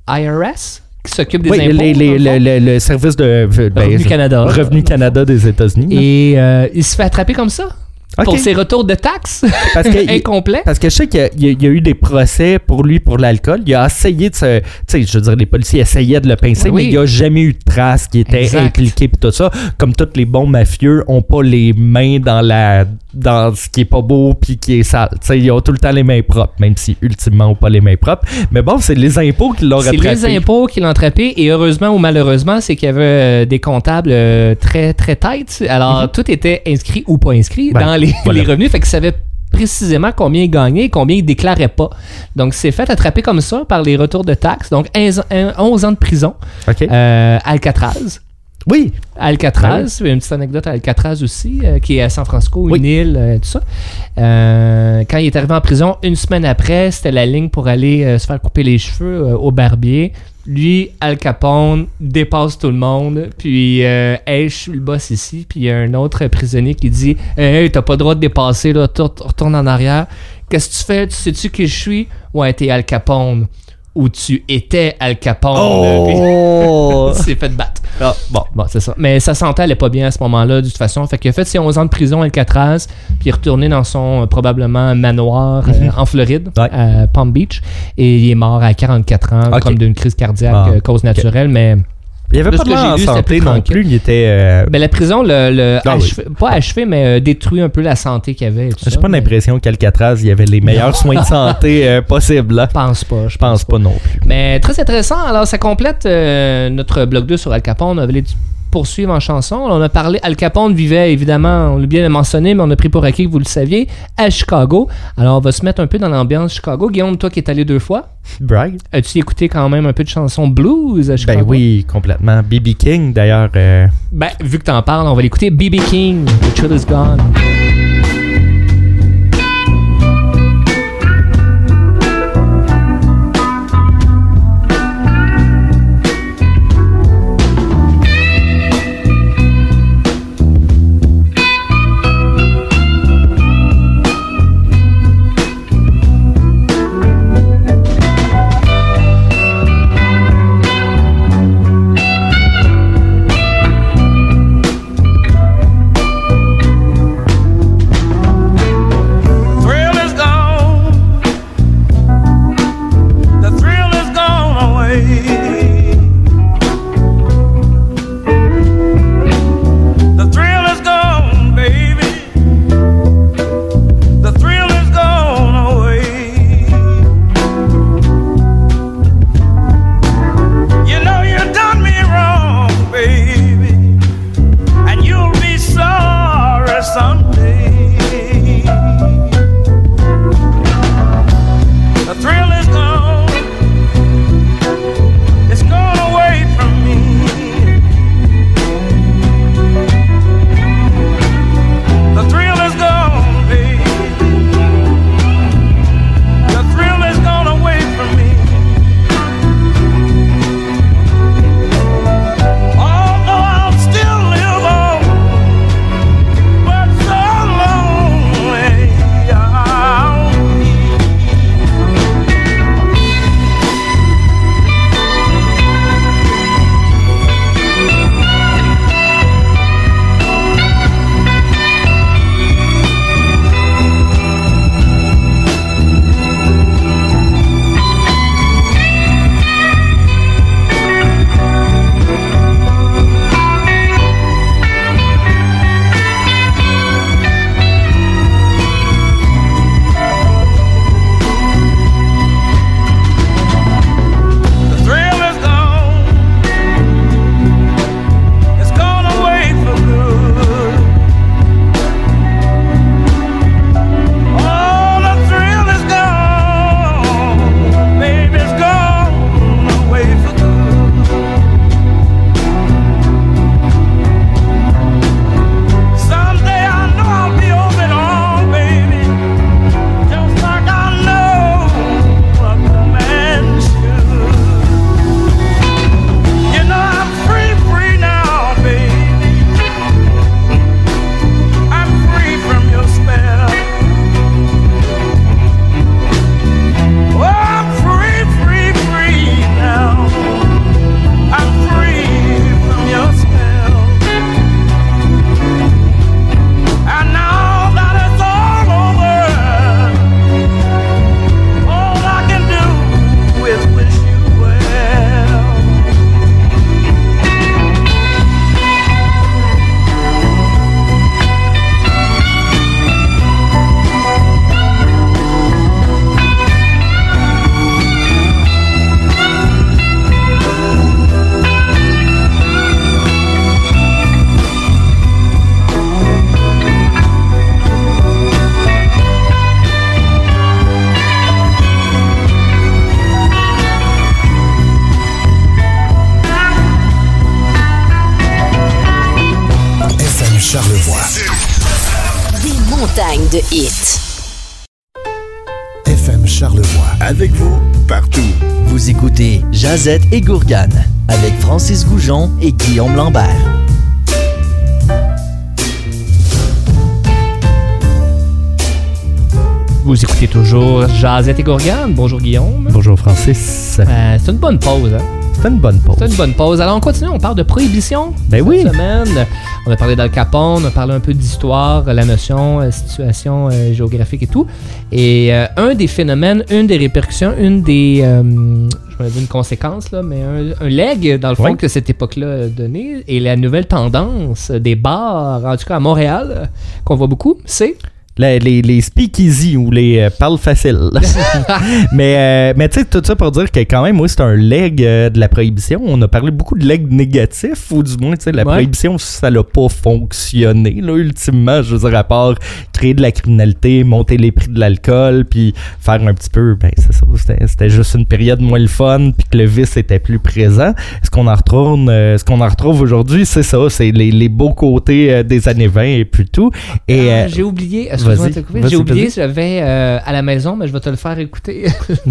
IRS qui s'occupe des Oui, impôts. les- les- dans le service de ben, Revenu Canada. Revenu Canada des États-Unis. Et euh, il se fait attraper comme ça. Ok. Pour ses retours de taxes? Parce que incomplets? Parce que je sais qu'il y a- y, eu des procès pour lui pour l'alcool. Il a essayé de se. Tu sais, je veux dire, les policiers essayaient de le pincer, Oui. mais il n'y a jamais eu de traces qui étaient Exact. impliquées et tout ça. Comme tous les bons mafieux ont pas les mains dans la dans ce qui est pas beau puis qui est sale. Tu sais, ils ont tout le temps les mains propres, même si ultimement ont pas les mains propres. Mais bon, c'est les impôts qui l'ont C'est rattrapé. les impôts qui l'ont attrapé et heureusement ou malheureusement, c'est qu'il y avait euh, des comptables euh, très très tight. Alors tout était inscrit ou pas inscrit Ben, dans les, voilà. les revenus, fait qu'il savait précisément combien il gagnait et combien il déclarait pas. Donc c'est fait attraper comme ça par les retours de taxes. Donc 11, un- 11 ans de prison. OK. Euh, Alcatraz. oui. Alcatraz, une petite anecdote à Alcatraz aussi, euh, qui est à San Francisco, Oui. une île, euh, tout ça. Euh, quand il est arrivé en prison, une semaine après, c'était la ligne pour aller se faire couper les cheveux au barbier. Lui, Al Capone, dépasse tout le monde. Puis, euh, hey, je suis le boss ici. Puis, il y a un autre prisonnier qui dit Hey, t'as pas le droit de dépasser, là, Tour- retourne en arrière. Qu'est-ce que tu fais? Tu sais-tu qui je suis? Ouais, t'es Al Capone. Ou tu étais Al Capone. Oh! S'est fait battre. Ah, bon. Bon, c'est ça. Mais sa santé allait pas bien à ce moment-là, de toute façon. Fait qu'il a fait ses 11 ans de prison à Alcatraz, puis il est retourné dans son euh, probablement manoir euh, en Floride, Ouais. à Palm Beach, et il est mort à 44 ans, comme d'une crise cardiaque, Ah, euh, cause naturelle. Mais Il y avait De pas de j'ai en santé non plus. Il était. euh, ben, la prison, le, le Ah oui. pas achevé, mais euh, détruit un peu la santé qu'il avait. J'ai pas mais l'impression qu'Alcatraz, il y avait les meilleurs soins de santé euh, possibles. là. Je pense pas. Je pense pas non plus. Mais très intéressant. Alors, ça complète euh, notre blog 2 sur Al Capone. On avait poursuivre en chanson. On a parlé, Al Capone vivait évidemment, on l'a bien mentionné, mais on a pris pour acquis que vous le saviez, à Chicago. Alors, on va se mettre un peu dans l'ambiance Chicago. Guillaume, toi qui es allé deux fois, Bragg? as-tu écouté quand même un peu de chansons blues à Chicago? Ben oui, complètement. B.B. King, d'ailleurs. euh, Ben, vu que t'en parles, on va l'écouter. B.B. King, The Chill is Gone. Montagne de hits. FM Charlevoix. Avec vous, partout. Vous écoutez Jazette et Gourgane avec Francis Goujon et Guillaume Lambert. Vous écoutez toujours Jazette et Gourgane. Bonjour Guillaume. Bonjour Francis. Euh, c'est une bonne pause, hein? C'est une bonne pause. C'est une bonne pause. Alors on continue, on parle de prohibition. Ben cette oui. semaine. On a parlé d'Al Capone, on a parlé un peu d'histoire, la notion, la situation euh, géographique et tout. Et euh, un des phénomènes, une des répercussions, une des. euh, je vais dire une conséquence, là, mais un, un leg, dans le fond, Oui. que cette époque-là a donné, et la nouvelle tendance des bars, en tout cas à Montréal, euh, qu'on voit beaucoup, c'est. Les, les, les speakeasy ou les euh, parles faciles. mais euh, mais tu sais, tout ça pour dire que quand même, oui, c'est un leg euh, de la prohibition. On a parlé beaucoup de legs négatifs, ou du moins, tu sais, la Ouais. prohibition, ça n'a pas fonctionné, là, ultimement. Je veux dire, à part créer de la criminalité, monter les prix de l'alcool, puis faire un petit peu, ben, c'est ça, c'était, c'était juste une période moins le fun, puis que le vice était plus présent. Ce qu'on en retrouve, euh, ce qu'on en retrouve aujourd'hui, c'est ça, c'est les, les beaux côtés des années 20 et puis tout. Et, Ah, j'ai oublié, excuse-moi vas-y, de te couper, vas-y, j'ai oublié, j'avais euh, à la maison, mais je vais te le faire écouter.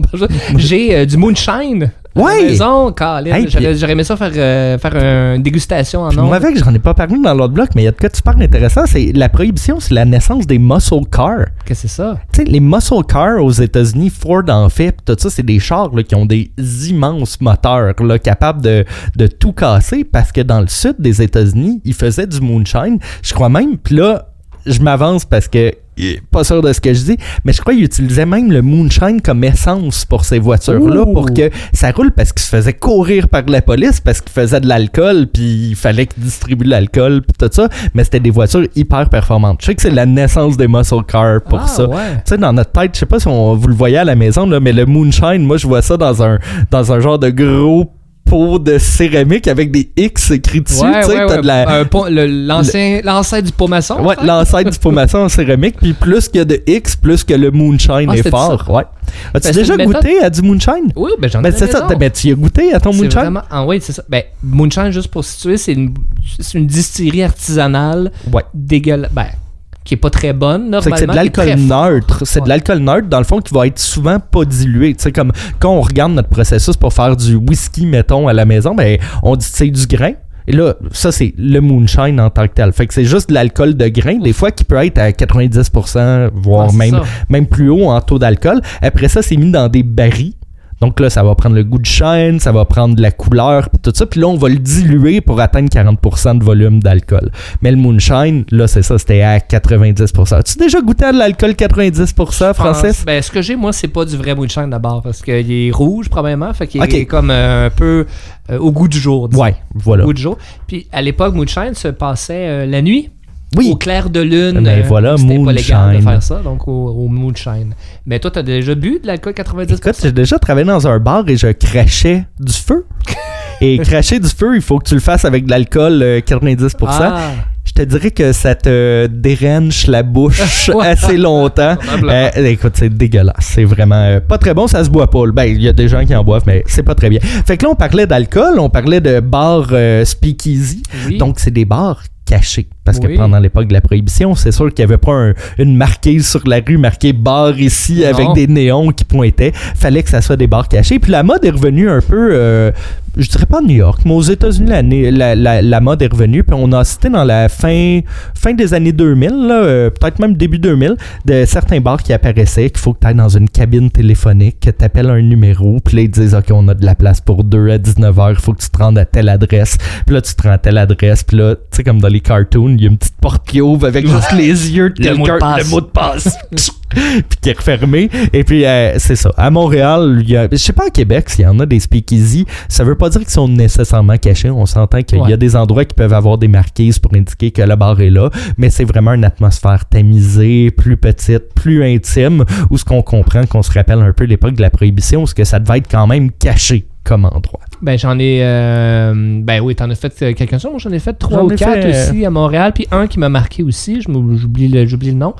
j'ai euh, du moonshine à Ouais! la maison, Colin. Hey, J'aurais aimé ça faire, euh, faire une dégustation en moi avec, j'en ai pas parlé dans l'autre bloc, mais il y a de quoi super intéressant, c'est la prohibition, c'est la naissance des muscle cars. Qu'est-ce que c'est ça? Tu sais, les muscle cars aux États-Unis, Ford en fait, tout ça, c'est des chars là, qui ont des immenses moteurs là, capables de, de tout casser parce que dans le sud des États-Unis, ils faisaient du moonshine. Je crois même, puis là, je m'avance parce que pas sûr de ce que je dis, mais je crois qu'ils utilisaient même le moonshine comme essence pour ces voitures-là pour que ça roule parce qu'ils se faisaient courir par la police parce qu'ils faisaient de l'alcool puis il fallait qu'ils distribuent de l'alcool puis tout ça, mais c'était des voitures hyper performantes. Je sais que c'est la naissance des muscle cars pour ah, ça. Ouais. Tu sais, dans notre tête, je sais pas si on, vous le voyez à la maison, là, mais le moonshine, moi, je vois ça dans un, dans un genre de gros de céramique avec des X écrits dessus. Ouais, tu sais, ouais, t'as ouais. de la. L'ancêtre du pot maçon. Ouais, l'ancêtre du pot maçon en céramique, puis plus qu'il y a de X, plus que le moonshine Ah, est fort. ça. Ouais. As-tu Ben, déjà goûté à du moonshine? Oui, ben j'en ai Ben, à la c'est ça, ben, tu y as goûté à ton moonshine? vraiment. Ah oui, c'est ça. Ben, Moonshine, juste pour situer, c'est une, c'est une distillerie artisanale Ouais. dégueulasse. Ben, qui est pas très bonne. C'est c'est de l'alcool neutre. C'est Ouais. de l'alcool neutre, dans le fond, qui va être souvent pas dilué. Tu sais, comme quand on regarde notre processus pour faire du whisky, mettons, à la maison, ben, on distille du grain. Et là, ça, c'est le moonshine en tant que tel. Fait que c'est juste de l'alcool de grain, des fois, qui peut être à 90%, voire c'est même, ça. même plus haut en taux d'alcool. Après ça, c'est mis dans des barils. Donc là, ça va prendre le goût de chêne, ça va prendre de la couleur, puis tout ça. Puis là, on va le diluer pour atteindre 40% de volume d'alcool. Mais le moonshine, là, c'est ça, c'était à 90%. As-tu déjà goûté à de l'alcool 90%, Francis? Ben, ce que j'ai, moi, c'est pas du vrai moonshine d'abord, parce qu'il est rouge, probablement. Fait qu'il est comme euh, un peu euh, au goût du jour. disons. Ouais, voilà. Au goût du jour. Puis à l'époque, moonshine se passait euh, la nuit. Oui. Au clair de lune. Ben voilà, C'était pas légal de faire ça, donc au, au moonshine. Mais toi, t'as déjà bu de l'alcool 90%? Écoute, j'ai déjà travaillé dans un bar et je crachais du feu. et cracher du feu, il faut que tu le fasses avec de l'alcool euh, 90%. Ah, Je te dirais que ça te dérange la bouche assez longtemps. Euh, écoute, c'est dégueulasse. C'est vraiment euh, pas très bon. Ça se boit pas. Ben, il y a des gens qui en boivent, mais c'est pas très bien. Fait que là, on parlait d'alcool, on parlait de bars euh, speakeasy. oui. Donc, c'est des bars cachés. Parce Oui. que pendant l'époque de la prohibition, c'est sûr qu'il n'y avait pas un- une marquise sur la rue marquée bar ici Non. avec des néons qui pointaient. Fallait que ça soit des bars cachés. Puis la mode est revenue un peu, euh, je dirais pas à New York, mais aux États-Unis, la, la, la- la mode est revenue. Puis on a cité dans la fin, fin des années 2000, là, euh, peut-être même début 2000, de certains bars qui apparaissaient qu'il faut que tu ailles dans une cabine téléphonique, que tu appelles un numéro, puis là, ils disent OK, on a de la place pour deux à 19h, il faut que tu te rendes à telle adresse. Puis là, tu te rends à telle adresse, puis là, tu sais, comme dans les cartoons, il y a une petite porte qui ouvre avec juste les yeux de Le mot de passe. le mot de passe. puis qui est refermé. Et puis, euh, c'est ça. À Montréal, il y a, je sais pas à Québec s'il y en a des speakeasy. Ça veut pas dire qu'ils sont nécessairement cachés. On s'entend qu'il y a des endroits qui peuvent avoir des marquises pour indiquer que le bar est là. Mais c'est vraiment une atmosphère tamisée, plus petite, plus intime, où ce qu'on comprend, qu'on se rappelle un peu l'époque de la prohibition, ce que ça devait être quand même caché comme endroit. Ben j'en ai euh, ben oui, t'en as fait euh, quelques-uns, moi j'en ai fait trois ou quatre fait, euh, aussi à Montréal, puis un qui m'a marqué aussi, j'oublie le, j'oublie le nom.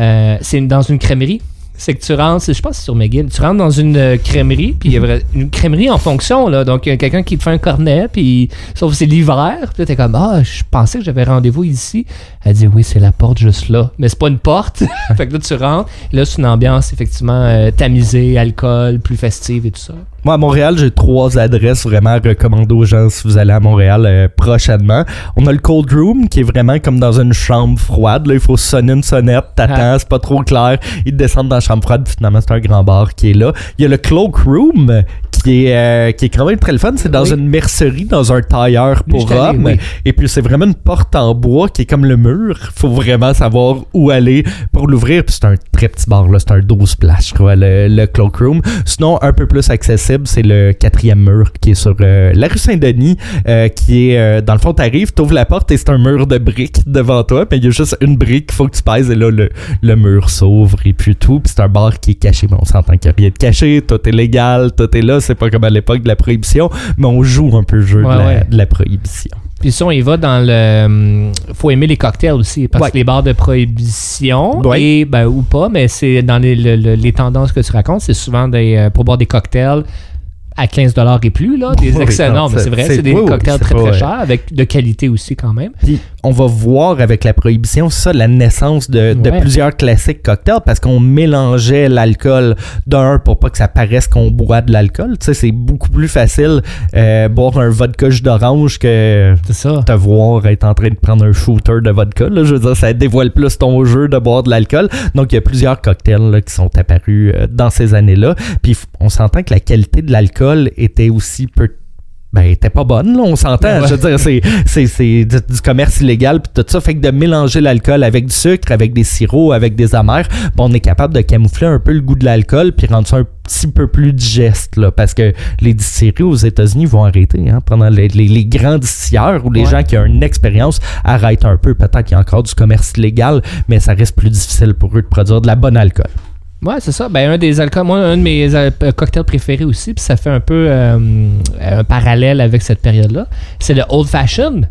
Euh, c'est dans une crèmerie. c'est que tu rentres, je pense c'est sur McGill, tu rentres dans une euh, crèmerie, puis il y a une crèmerie en fonction, là. Donc, il y a quelqu'un qui te fait un cornet, puis sauf que c'est l'hiver, puis t'es comme, ah, je pensais que j'avais rendez-vous ici. Elle dit, oui, c'est la porte juste là. Mais c'est pas une porte. fait que là, tu rentres, et là, c'est une ambiance, effectivement, euh, tamisée, alcool, plus festive et tout ça. Moi, à Montréal, j'ai trois adresses vraiment recommandées aux gens si vous allez à Montréal euh, prochainement. On a le Cold Room, qui est vraiment comme dans une chambre froide. Là, il faut sonner une sonnette, t'attends, Ah. c'est pas trop clair. Ils te descendent dans la chambre froide, puis finalement, c'est un grand bar qui est là. Il y a le Cloak Room, qui est, euh, qui est quand même très le fun. C'est dans Oui. une mercerie, dans un tailleur pour hommes. oui. Et puis, c'est vraiment une porte en bois qui est comme le mur. faut vraiment savoir où aller pour l'ouvrir. Puis, c'est un très petit bar, là. C'est un 12 places, je crois, le, le Cloak Room. Sinon, un peu plus accessible, c'est le quatrième mur qui est sur euh, la rue Saint-Denis, euh, qui est, euh, dans le fond, t'arrives, t'ouvres la porte et c'est un mur de briques devant toi. Puis, il y a juste une brique, faut que tu pèses et là, le, le mur s'ouvre et puis tout. Puis, c'est un bar qui est caché. Mais on s'entend qu'il n'y a rien de caché. Tout est légal, tout est là. C'est pas comme à l'époque de la prohibition, mais on joue un peu le jeu Ouais, de, la, ouais. de la prohibition. Puis si on y va dans le... hum, faut aimer les cocktails aussi, parce Ouais. que les bars de prohibition, Ouais. et, ben, ou pas, mais c'est dans les, le- le- les tendances que tu racontes, c'est souvent des, euh, pour boire des cocktails à 15 et plus, là, des Oui, excellents. non, mais c'est- vrai, c'est- des oui, cocktails très, très chers, avec de qualité aussi quand même. Puis on va voir avec la prohibition ça, la naissance de, de Ouais. plusieurs classiques cocktails parce qu'on mélangeait l'alcool d'un pour pas que ça paraisse qu'on boit de l'alcool. Tu sais, c'est beaucoup plus facile euh, boire un vodka jus d'orange que ça. te voir être en train de prendre un shooter de vodka. là. Je veux dire, ça dévoile plus ton jeu de boire de l'alcool. Donc, il y a plusieurs cocktails là, qui sont apparus euh, dans ces années-là. Puis, on s'entend que la qualité de l'alcool était aussi peu ben, était pas bonne, là, on s'entend. Ouais. Je veux dire, c'est, c'est, c'est du, du commerce illégal, puis tout ça. Fait que de mélanger l'alcool avec du sucre, avec des sirops, avec des amers, ben, on est capable de camoufler un peu le goût de l'alcool, puis rendre ça un petit peu plus digeste, là, parce que les distilleries aux États-Unis vont arrêter. Hein, pendant les, les- les grands distilleurs ou les Ouais. gens qui ont une expérience arrêtent un peu. Peut-être qu'il y a encore du commerce illégal, mais ça reste plus difficile pour eux de produire de la bonne alcool. Ouais, c'est ça. Ben, un des alcools, moi, un de mes euh, cocktails préférés aussi, puis ça fait un peu euh, un parallèle avec cette période-là, c'est le Old Fashioned.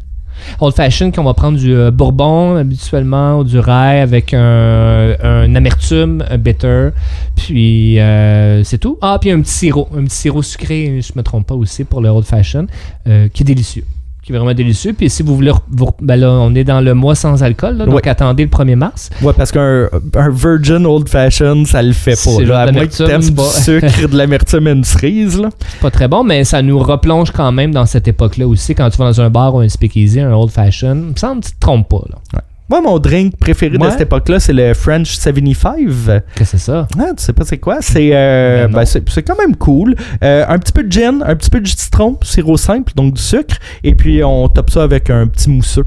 Old Fashioned, qu'on va prendre du euh, bourbon habituellement ou du rye avec un, un amertume, un bitter, puis euh, c'est tout. Ah, puis un petit sirop, un petit sirop sucré, je me trompe pas aussi pour le Old Fashioned, euh, qui est délicieux. Qui est vraiment délicieux. Puis si vous voulez, vous- ben là, on est dans le mois sans alcool, là, donc Ouais. attendez le 1er mars. Ouais, parce qu'un un virgin old fashioned, ça le fait C'est pas. Là, à de moins que t'aimes c'est du pas- sucre, de l'amertume et une cerise. Là. pas très bon, mais ça nous replonge quand même dans cette époque-là aussi. Quand tu vas dans un bar ou un speakeasy, un old fashion, il me semble que tu te trompes pas. Là. Moi, mon drink préféré de cette époque-là, c'est le French 75. Qu'est-ce que c'est ça? Ah, tu sais pas c'est quoi? C'est euh, Ben ben, quand même cool. Euh, un petit peu de gin, un petit peu de citron, sirop simple, donc du sucre. Et puis, on top ça avec un petit mousseux.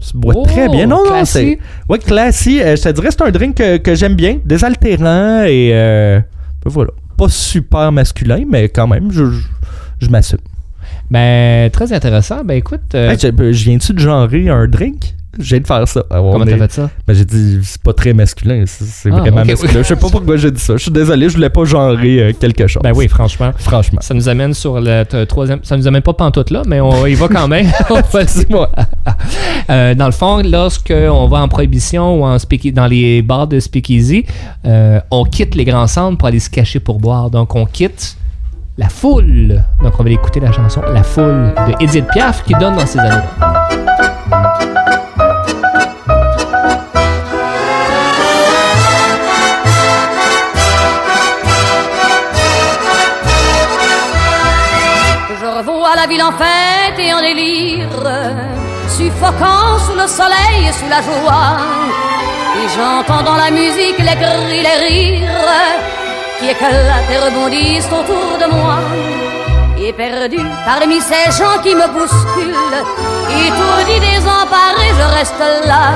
Ça se boit Oh, très bien. Non, non, c'est... Ouais, classique. Euh, je te dirais, c'est un drink que, que j'aime bien. Désaltérant et... euh, ben voilà. Pas super masculin, mais quand même, je, je, je m'assume. Ben, très intéressant. Ben, écoute, euh, Hey, je, viens-tu de genrer un drink? Je viens de faire ça. Comment t'as est- fait ça? Ben, j'ai dit, c'est pas très masculin, c'est Ah, vraiment masculin. Je sais pas pourquoi j'ai dit ça. Je suis désolé, je voulais pas genrer euh, quelque chose. Ben oui, franchement. Franchement. Ça nous amène sur le troisième. Ça nous amène pas pantoute là, mais on y va quand même. Euh, dans le fond, lorsque on va en prohibition ou en dans les bars de speakeasy, euh, on quitte les grands centres pour aller se cacher pour boire. Donc, on quitte la foule. Donc, on va écouter la chanson La foule de Edith Piaf qui donne dans ces années-là. Je revois la ville en fête et en délire, suffocant sous le soleil et sous la joie. Et j'entends dans la musique les cris, les rires qui éclatent et rebondissent autour de moi. Et perdu parmi ces gens qui me bousculent, étourdi, désemparé, je reste là.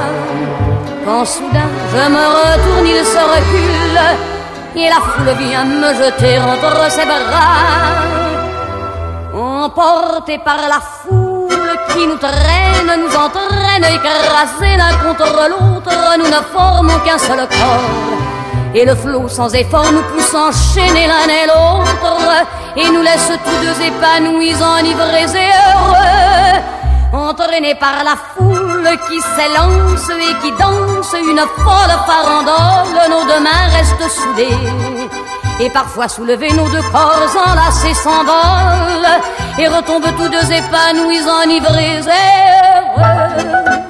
Quand soudain je me retourne, il se recule, et la foule vient me jeter entre ses bras. Emportés par la foule qui nous traîne, nous entraîne, écrasés l'un contre l'autre, nous ne formons qu'un seul corps. Et le flot sans effort nous pousse enchaîner l'un et l'autre, et nous laisse tous deux épanouis, enivrés et heureux. Entraînés par la foule qui s'élance et qui danse une folle farandole, nos deux mains restent soudées. Et parfois soulevés, nos deux corps enlacés s'envolent et retombent tous deux épanouis, enivrés et heureux.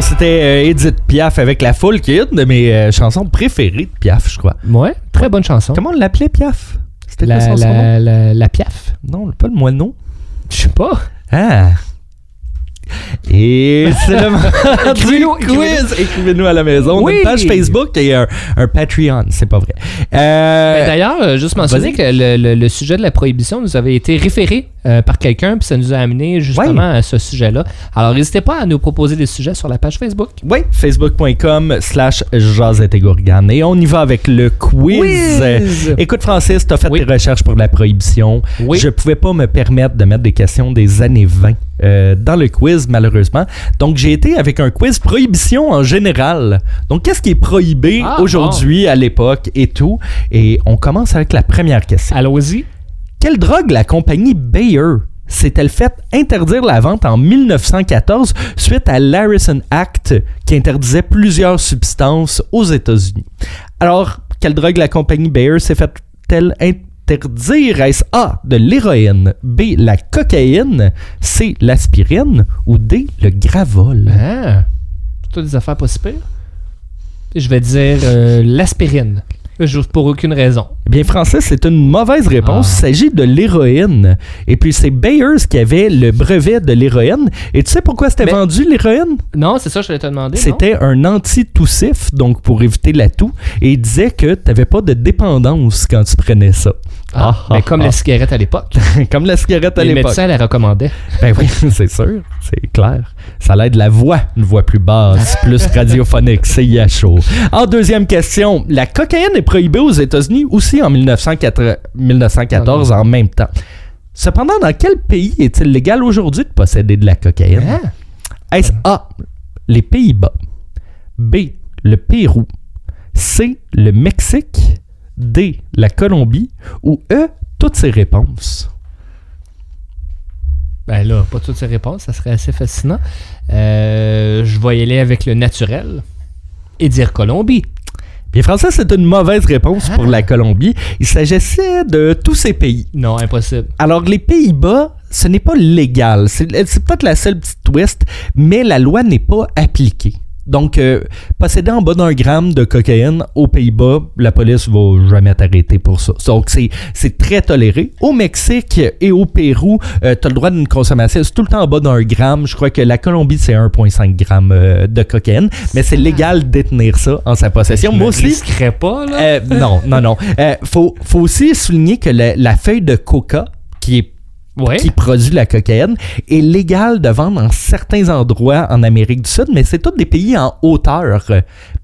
C'était euh, Edith Piaf avec La Foule, qui est une de mes euh, chansons préférées de Piaf, je crois. Ouais, très bonne chanson. Comment on l'appelait Piaf? C'était quoi la, son la, piaf. Non, pas le moineau. Je sais pas. Ah. Et c'est le moment Écrivez-nous, quiz. Écrivez-nous à la maison. Oui. une page Facebook et un, un Patreon, c'est pas vrai. Euh, Ben, D'ailleurs, euh, juste mentionner que le, le- le sujet de la prohibition nous avait été référé euh, par quelqu'un, puis ça nous a amené justement à ce sujet-là. Alors, n'hésitez pas à nous proposer des sujets sur la page Facebook. oui, facebook.com slash Jazette et Gourgane. Et on y va avec le quiz. Quiz. Écoute, Francis, tu as fait Oui. tes recherches pour la prohibition. Oui. Je pouvais pas me permettre de mettre des questions des années 20 euh, dans le quiz, malheureusement. Donc, j'ai été avec un quiz prohibition en général. Donc, qu'est-ce qui est prohibé Ah, aujourd'hui, à l'époque et tout? Et on commence avec la première question. Allons-y. Quelle drogue la compagnie Bayer s'est-elle fait interdire la vente en 1914 suite à l'Harrison Act qui interdisait plusieurs substances aux États-Unis? Alors, quelle drogue la compagnie Bayer s'est fait-elle interdire? Est-ce A, de l'héroïne, B, la cocaïne, C, l'aspirine ou D, le gravol? Ah, toutes des affaires pas si. Je vais dire euh, l'aspirine. Juste pour aucune raison. Eh bien, Francis, c'est une mauvaise réponse. Ah. Il s'agit de l'héroïne. Et puis, c'est Bayers qui avait le brevet de l'héroïne. Et tu sais pourquoi c'était Mais- vendu, l'héroïne? Non, c'est ça, je voulais te demander. C'était un antitoussif, donc pour éviter la toux. Et il disait que tu n'avais pas de dépendance quand tu prenais ça. Ah, Ah, ah, comme ah. la cigarette à l'époque. Comme la cigarette à Les l'époque. médecins la recommandaient. Ben oui, c'est sûr, c'est clair. Ça l'aide la voix, une voix plus basse, plus radiophonique, c'est Yacho. En deuxième question, la cocaïne est prohibée aux États-Unis aussi en 1904 1914 en même temps. Cependant, dans quel pays est-il légal aujourd'hui de posséder de la cocaïne? Ah. Est-ce A, les Pays-Bas, B, le Pérou, C, le Mexique, D, la Colombie ou E, toutes ces réponses? Ben là, pas toutes ces réponses, ça serait assez fascinant. Euh, je vais y aller avec le naturel et dire Colombie. Bien, Français, c'est une mauvaise réponse pour la Colombie. Il s'agissait de tous ces pays. Non, impossible. Alors, les Pays-Bas, ce n'est pas légal. C'est peut-être la seule petite twist, mais la loi n'est pas appliquée. Donc, euh, posséder en bas d'un gramme de cocaïne aux Pays-Bas, la police va jamais t'arrêter pour ça. Donc, c'est c'est très toléré. Au Mexique et au Pérou, tu as le droit d'une consommation, c'est tout le temps en bas d'un gramme. Je crois que la Colombie, c'est 1,5 gramme euh, de cocaïne, mais c'est légal de détenir ça en sa possession. Je Moi aussi, risquerais pas, là. euh, non, non, non. Euh, faut, faut aussi souligner que la, la feuille de coca, qui est ouais. qui produit la cocaïne, est légale de vendre dans certains endroits en Amérique du Sud, mais c'est tous des pays en hauteur.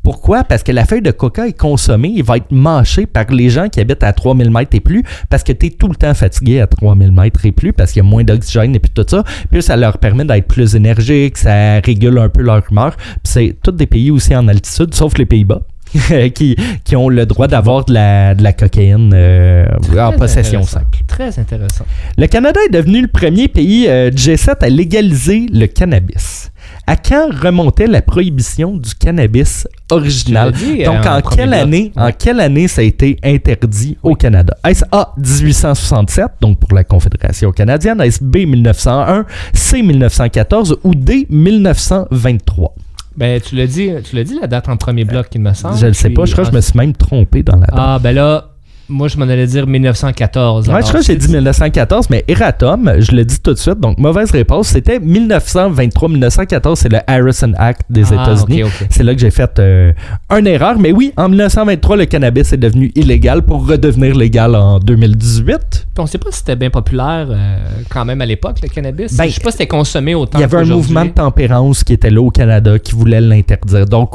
Pourquoi? Parce que la feuille de coca est consommée et va être mâchée par les gens qui habitent à 3000 mètres et plus parce que tu es tout le temps fatigué à 3000 mètres et plus parce qu'il y a moins d'oxygène et puis tout ça. Puis ça leur permet d'être plus énergiques, ça régule un peu leur humeur. Puis c'est tous des pays aussi en altitude, sauf les Pays-Bas. qui, qui ont le droit d'avoir de la, de la cocaïne euh, en possession simple. Très intéressant. Le Canada est devenu le premier pays euh, du G7 à légaliser le cannabis. À quand remontait la prohibition du cannabis original? Dit, Donc, euh, en quelle, année, en quelle année ça a été interdit au Canada? Est-ce A, 1867, donc pour la Confédération canadienne, est-ce B, 1901, C, 1914 ou D, 1923? Ben, tu l'as dit, tu l'as dit la date en premier bloc, il me semble. je ne sais pas, je crois que je me suis même trompé dans la date. Ah, ben là, moi, je m'en allais dire 1914. Ouais, je crois que j'ai dit 1914, mais Eratom, je le dis tout de suite, donc mauvaise réponse. C'était 1923-1914, c'est le Harrison Act des Ah, États-Unis. C'est là que j'ai fait euh, une erreur. Mais oui, en 1923, le cannabis est devenu illégal pour redevenir légal en 2018. Puis on sait pas si c'était bien populaire euh, quand même à l'époque, le cannabis. Ben, je sais pas si c'était consommé autant Il y avait un mouvement de tempérance qui était là au Canada qui voulait l'interdire. Donc,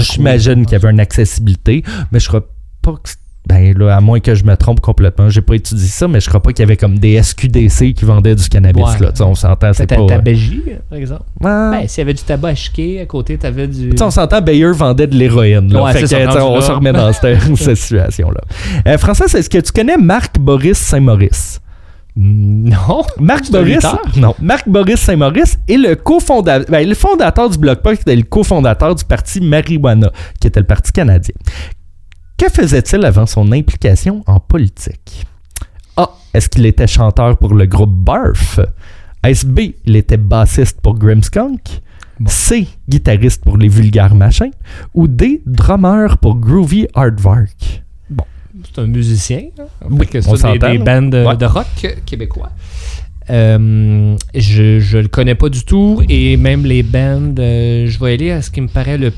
j'imagine qu'il y avait une accessibilité, mais je crois pas que. Ben là, à moins que je me trompe complètement, j'ai pas étudié ça, mais je crois pas qu'il y avait comme des SQDC qui vendaient du cannabis. Ouais. Là, on s'entend, c'est pas. ta tabagie, par exemple. Ben, s'il y avait du tabac à chiquer, à côté, t'avais du. On s'entend, Bayer vendait de l'héroïne. Ouais, Fait que, on se remet dans cette, cette situation-là. Euh, Francis, est-ce que tu connais Marc Boris Saint-Maurice? Non. Marc Boris, non, Marc Boris Saint-Maurice est le cofondateur, ben, le fondateur du Bloc Punk et le cofondateur du parti Marijuana, qui était le parti canadien. Que faisait-il avant son implication en politique? A. Est-ce qu'il était chanteur pour le groupe Barf? Est-ce B. Il était bassiste pour Grimmskunk? Bon. C. Guitariste pour les Vulgaires Machins? Ou D. Drummer pour Groovy Hardvark? C'est un musicien. hein. Oui, que on des, des là. bandes de, Ouais. de rock québécois. Euh, je, je le connais pas du tout et même les bandes, euh, je vais aller à ce qui me paraît le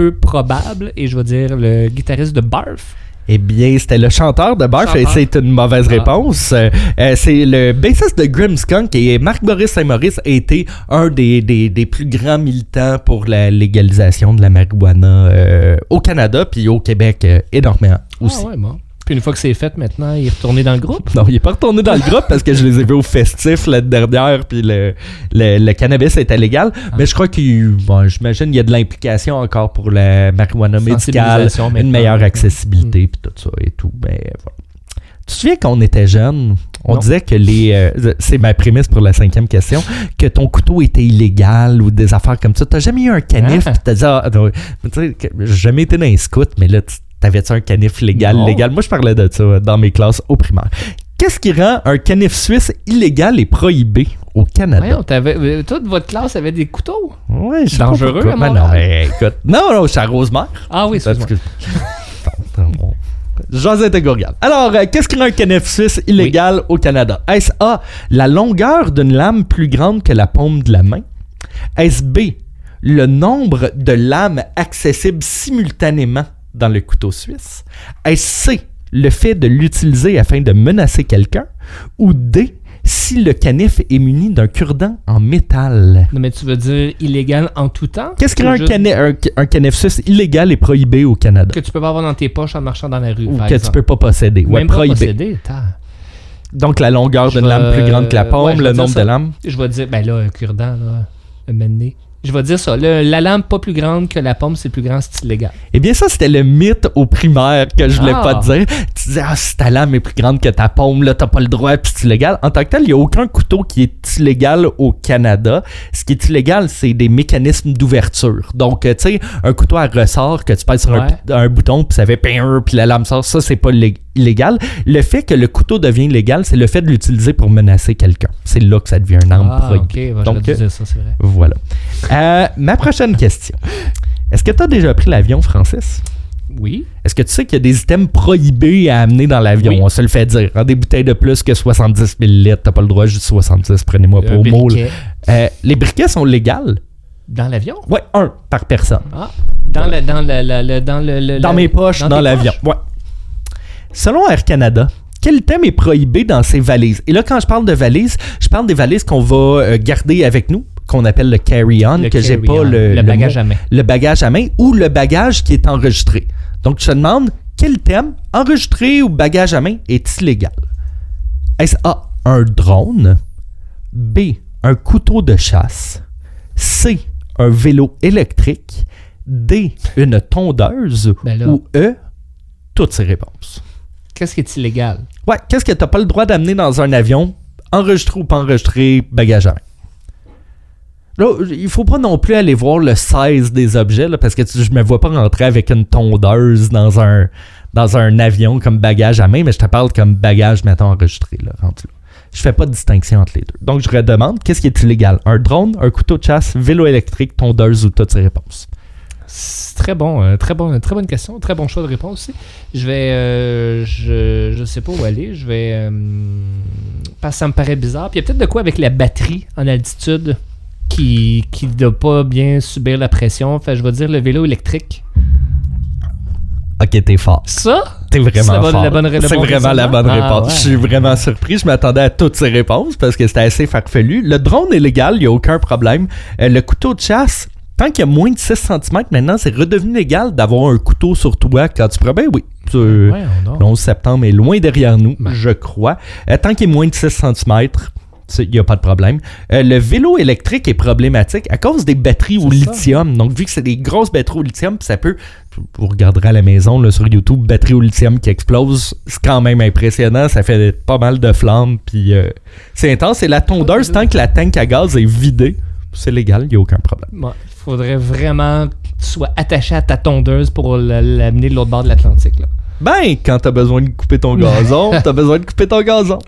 peu probable et je vais dire le guitariste de Barf. Eh bien, c'était le chanteur de Barf et c'est une mauvaise Ah. réponse. Euh, euh, c'est le bassiste de Grimmskunk et Marc-Boris Saint-Maurice a été un des, des, des plus grands militants pour la légalisation de la marijuana euh, au Canada puis au Québec euh, énormément aussi. Ah ouais, bon. Puis une fois que c'est fait, maintenant, il est retourné dans le groupe. Non, il est pas retourné dans le groupe parce que je les ai vus au festif l'année dernière, puis le, le, le cannabis était légal. Ah. Mais je crois qu'il, bon, j'imagine, il y a de l'implication encore pour la marijuana médicale, une meilleure Mm. accessibilité, puis tout ça et tout. Ben, voilà. Tu te souviens quand on était jeune, on Non. disait que les. euh, c'est ma prémisse pour la cinquième question, que ton couteau était illégal ou des affaires comme ça. T'as jamais eu un canif, Ah. puis t'as dit, ah, jamais été dans un scout, mais là, tu- t'avais-tu un canif légal, Non. légal? Moi, je parlais de ça dans mes classes au primaire. Qu'est-ce qui rend un canif suisse illégal et prohibé au Canada? T'avais- euh, toute votre classe avait des couteaux. Ouais, je Dangereux à Ben non, écoute. Non, non, je suis à Rosemère. Ah oui, excuse-moi. que- Josette de Gourgane. Alors, euh, qu'est-ce qui rend un canif suisse illégal au Canada? Est-ce A, la longueur d'une lame plus grande que la paume de la main? Est-ce B, le nombre de lames accessibles simultanément? Dans le couteau suisse? Est-ce C, le fait de l'utiliser afin de menacer quelqu'un? Ou D, si le canif est muni d'un cure-dent en métal? Non, mais tu veux dire illégal en tout temps? Qu'est-ce qui Ou rend un, juste canif, un, un canif suisse illégal et prohibé au Canada? Que tu peux pas avoir dans tes poches en marchant dans la rue. Ou par que tu exemple. peux pas posséder. Ouais, Même pas prohibé. posséder. Donc la longueur d'une lame plus grande que la paume, ouais, le nombre ça. de lames. Je vais dire, ben là, un cure-dent, là, un mené. Je vais dire ça. Le- la lampe pas plus grande que la pomme, c'est plus grand, c'est illégal. Eh bien, ça, c'était le mythe au primaire que je voulais Ah. pas te dire. Tu disais, ah, si ta lame est plus grande que ta paume, là, t'as pas le droit, puis c'est illégal. En tant que tel, il n'y a aucun couteau qui est illégal au Canada. Ce qui est illégal, c'est des mécanismes d'ouverture. Donc, euh, tu sais, un couteau à ressort que tu pèses sur un, un bouton, puis ça fait ping, puis la lame sort, ça, c'est pas lég- illégal. Le fait que le couteau devient légal, c'est le fait de l'utiliser pour menacer quelqu'un. C'est là que ça devient une arme Ah, prohibée. bah, Donc, ça, vrai. Voilà. Euh, ma prochaine question. Est-ce que tu as déjà pris l'avion, Francis? Oui. Est-ce que tu sais qu'il y a des items prohibés à amener dans l'avion? Oui. On se le fait dire. Hein, des bouteilles de plus que 70 ml, t'as pas le droit, juste 70, prenez-moi Un pour mot. là. briquet. Euh, les briquets sont légales? Dans l'avion? Ouais, un par personne. Ah. Dans, le, dans, le, le- le- dans le, le- Dans le- mes poches, dans, l'avion. Ouais. Selon Air Canada, quel item est prohibé dans ces valises? Et là, quand je parle de valises, je parle des valises qu'on va euh, garder avec nous, qu'on appelle le carry-on, que j'ai pas le, le le bagage mot- à main. le bagage à main ou le bagage qui est enregistré. Donc, je te demande quel thème, enregistré ou bagage à main, est illégal? Est-ce A, un drone? B, un couteau de chasse? C, un vélo électrique? D, une tondeuse? Ben. Ou E, toutes ces réponses. Qu'est-ce qui est illégal? Ouais, qu'est-ce que t'as pas le droit d'amener dans un avion, enregistré ou pas enregistré, bagage à main? Là, il faut pas non plus aller voir le size des objets, là, parce que tu- je me vois pas rentrer avec une tondeuse dans un, dans un avion comme bagage à main, mais je te parle comme bagage, mettons, enregistré, là, rendu là. Je fais pas de distinction entre les deux. Donc, je redemande, qu'est-ce qui est illégal? Un drone, un couteau de chasse, vélo électrique, tondeuse ou toutes ces réponses? Très bon, euh, très bon, très bonne question, très bon choix de réponse aussi. Je vais, euh, je, je sais pas où aller. Je vais, euh, parce que ça me paraît bizarre. Puis il y a peut-être de quoi avec la batterie en altitude qui qui doit pas bien subir la pression. Fait, je vais dire le vélo électrique. Ok, t'es fort. Ça, T'es vraiment C'est la bonne- fort. C'est bon vraiment la bonne Ah, réponse. ouais. Je suis vraiment surpris. Je m'attendais à toutes ces réponses parce que c'était assez farfelu. Le drone est légal, il n'y a aucun problème. Euh, le couteau de chasse, tant qu'il y a moins de 6 cm, maintenant, c'est redevenu légal d'avoir un couteau sur toi quand tu pourrais. Ben oui. Ouais, on le 11 septembre est loin derrière nous, Ben. je crois. Euh, tant qu'il est moins de 6 cm, il n'y a pas de problème. Euh, le vélo électrique est problématique à cause des batteries au ça. lithium. Donc, vu que c'est des grosses batteries au lithium, ça peut, vous regarderez à la maison là, sur YouTube, batterie au lithium qui explose, c'est quand même impressionnant. Ça fait pas mal de flammes, puis euh, c'est intense. Et la tondeuse, tant que la tank à gaz est vidée, c'est légal, il n'y a aucun problème. Ouais, faudrait vraiment que tu sois attaché à ta tondeuse pour la- l'amener de l'autre bord de l'Atlantique. Ben, quand t'as besoin de couper ton gazon, t'as besoin de couper ton gazon.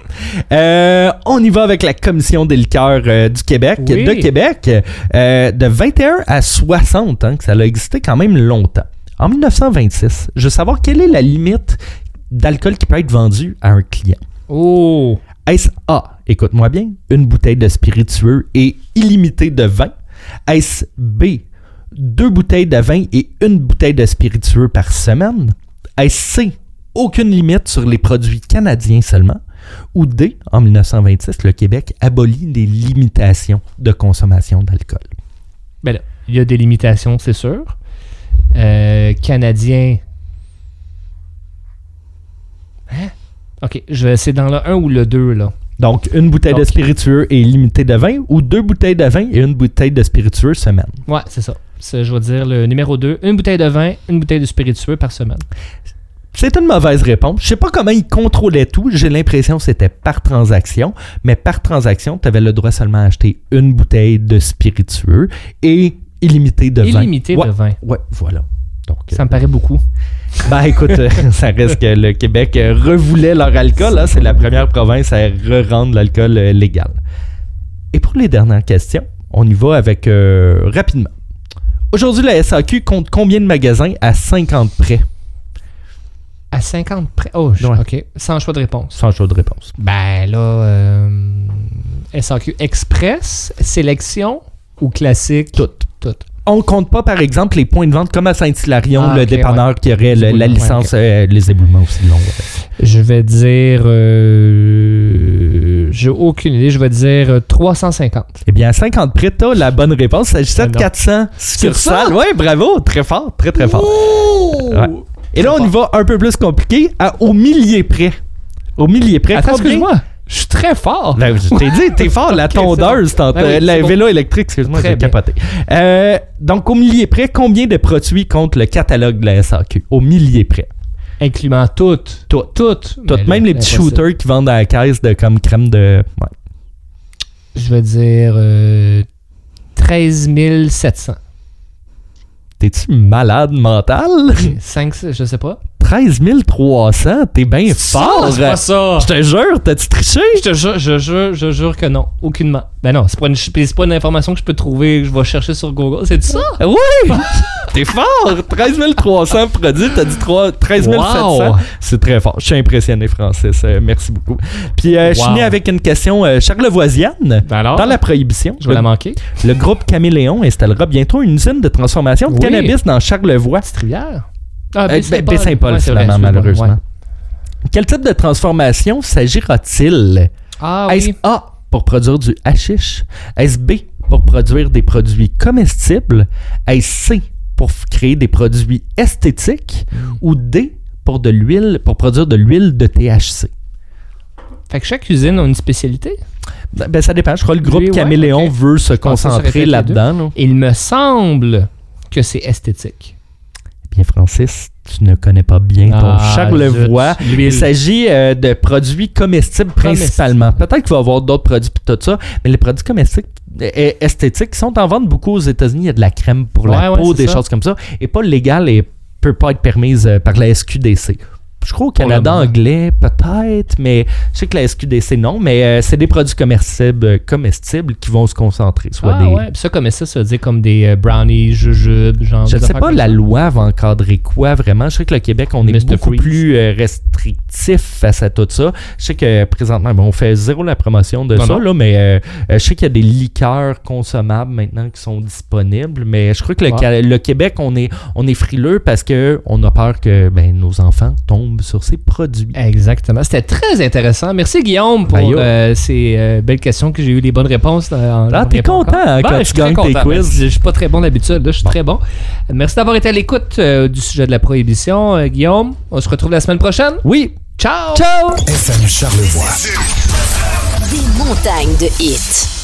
Euh, on y va avec la Commission des liqueurs euh, du Québec, Oui. de Québec, euh, de 21 à 60 ans, que ça a existé quand même longtemps. En 1926, je veux savoir quelle est la limite d'alcool qui peut être vendu à un client. Oh! Est-ce A, écoute-moi bien, une bouteille de spiritueux et illimitée de vin? Est-ce B, deux bouteilles de vin et une bouteille de spiritueux par semaine? Est-ce C, aucune limite sur les produits canadiens seulement? Ou D, en 1926, le Québec abolit les limitations de consommation d'alcool? Ben là, il y a des limitations, c'est sûr. Euh, Canadien. Hein? Ok, je vais c'est dans le 1 ou le 2, là. Donc, une bouteille de spiritueux et illimitée de vin ou deux bouteilles de vin et une bouteille de spiritueux semaine. Ouais, c'est ça. Je vais dire le numéro 2. Une bouteille de vin, une bouteille de spiritueux par semaine. C'est une mauvaise réponse. Je sais pas comment ils contrôlaient tout. J'ai l'impression que c'était par transaction. Mais par transaction, tu avais le droit seulement à acheter une bouteille de spiritueux et illimité de vin. Illimité ouais, de vin. Ouais, voilà. Donc, Ça me paraît beaucoup. euh, ben écoute, euh, ça reste que le Québec euh, revoulait leur alcool. hein. C'est la première province à re-rendre l'alcool euh, légal. Et pour les dernières questions, on y va avec euh, rapidement. Aujourd'hui, la SAQ compte combien de magasins à 50 près? À 50 près. Oh, je- Ouais. ok. Sans choix de réponse. Sans choix de réponse. Ben là, euh, SAQ Express, sélection ou classique? Toutes. Toutes. On compte pas, par exemple, les points de vente comme à Saint-Hilarion, Ah, le dépanneur qui aurait le- la licence, ouais, euh, les éboulements aussi longs. ouais. Je vais dire. euh, J'ai aucune idée. Je vais dire euh, 350. Eh bien, à 50 près, t'as la bonne réponse. Il s'agissait de non. 400 succursales. ça? Oui, bravo. Très fort, très, très fort. Et là, on y va un peu plus compliqué, à, au millier près. Au millier près. Attends, excuse-moi. Je suis très fort. Ben, je t'ai dit, t'es fort, la tondeuse, Ben oui, la bon. vélo électrique, excuse-moi, j'ai capoté. Euh, donc, au millier près, combien de produits compte le catalogue de la SAQ? Au millier près. Incluant toutes. Toutes. Toutes. Toutes, Mais même les petits shooters qui vendent à la caisse de comme crème de. Ouais. Je vais dire euh, 13 700. T'es-tu malade mental? 5, je sais pas. 13 300, t'es bien fort. C'est pas ça. Je te jure, t'as-tu triché? Je te jure, je jure, je jure que non. Aucunement. Ben non, c'est pas une, pas une information que je peux trouver, que je vais chercher sur Google. C'est ça? Oui! T'es fort! 13 300 produits, t'as dit 3, 13 700. Wow. C'est très fort. Je suis impressionné, Francis. Euh, merci beaucoup. Puis, euh, je Wow. finis avec une question euh, charlevoisienne. Ben alors? Dans la prohibition, Je vais la manquer. le groupe Caméléon installera bientôt une usine de transformation de Oui. cannabis dans Charlevoix. Rivière? Ah, Baie-Saint-Paul. ben, malheureusement. Ouais. Quel type de transformation s'agira-t-il? Ah Est-ce oui. A pour produire du hashish? Est-ce B pour produire des produits comestibles? Est-ce C pour créer des produits esthétiques? Ou D pour de l'huile, pour produire de l'huile de THC? Fait que chaque usine a une spécialité? Ben, ben, ça dépend. Je crois que le groupe Oui, ouais, Caméléon veut se concentrer là-dedans. là. Il me semble que c'est esthétique. Bien, Francis, tu ne connais pas bien ton Ah, Charlevoix. Il s'agit euh, de produits comestibles principalement. Peut-être qu'il va y avoir d'autres produits pis tout ça, mais les produits comestibles euh, esthétiques sont en vente beaucoup aux États-Unis. Il y a de la crème pour la Ouais, peau, des ça. choses comme ça, et pas légale et peut pas être permise euh, par la SQDC. Je crois au Canada anglais, peut-être, mais je sais que la SQDC, non. Mais euh, c'est des produits comestibles, euh, comestibles qui vont se concentrer. Soit Ah des, ouais, Puis ça comme ça, ça veut dire comme des euh, brownies, jujubes, genre. je ne sais pas, la ça. loi va encadrer quoi vraiment. Je sais que le Québec, on est Mr. beaucoup Freeze. plus euh, restrictif face à tout ça. Je sais que présentement, bon, on fait zéro la promotion de Non, ça, non. Là, mais je sais qu'il y a des liqueurs consommables maintenant qui sont disponibles. Mais je crois que le, Ouais. Le Québec, on est, on est frileux parce qu'on a peur que ben, nos enfants tombent sur ces produits. Exactement. C'était très intéressant. Merci Guillaume pour Ben, euh, ces euh, belles questions que j'ai eu les bonnes réponses. euh, en- Ah, t'es content, hein, quand je tu suis très gagnes tes content. quiz. Ben, Je suis pas très bon d'habitude. Là, je suis très bon. Merci d'avoir été à l'écoute euh, du sujet de la prohibition, euh, Guillaume. On se retrouve la semaine prochaine. Oui. Ciao! Ciao! FM Charlevoix. Des montagnes de hits.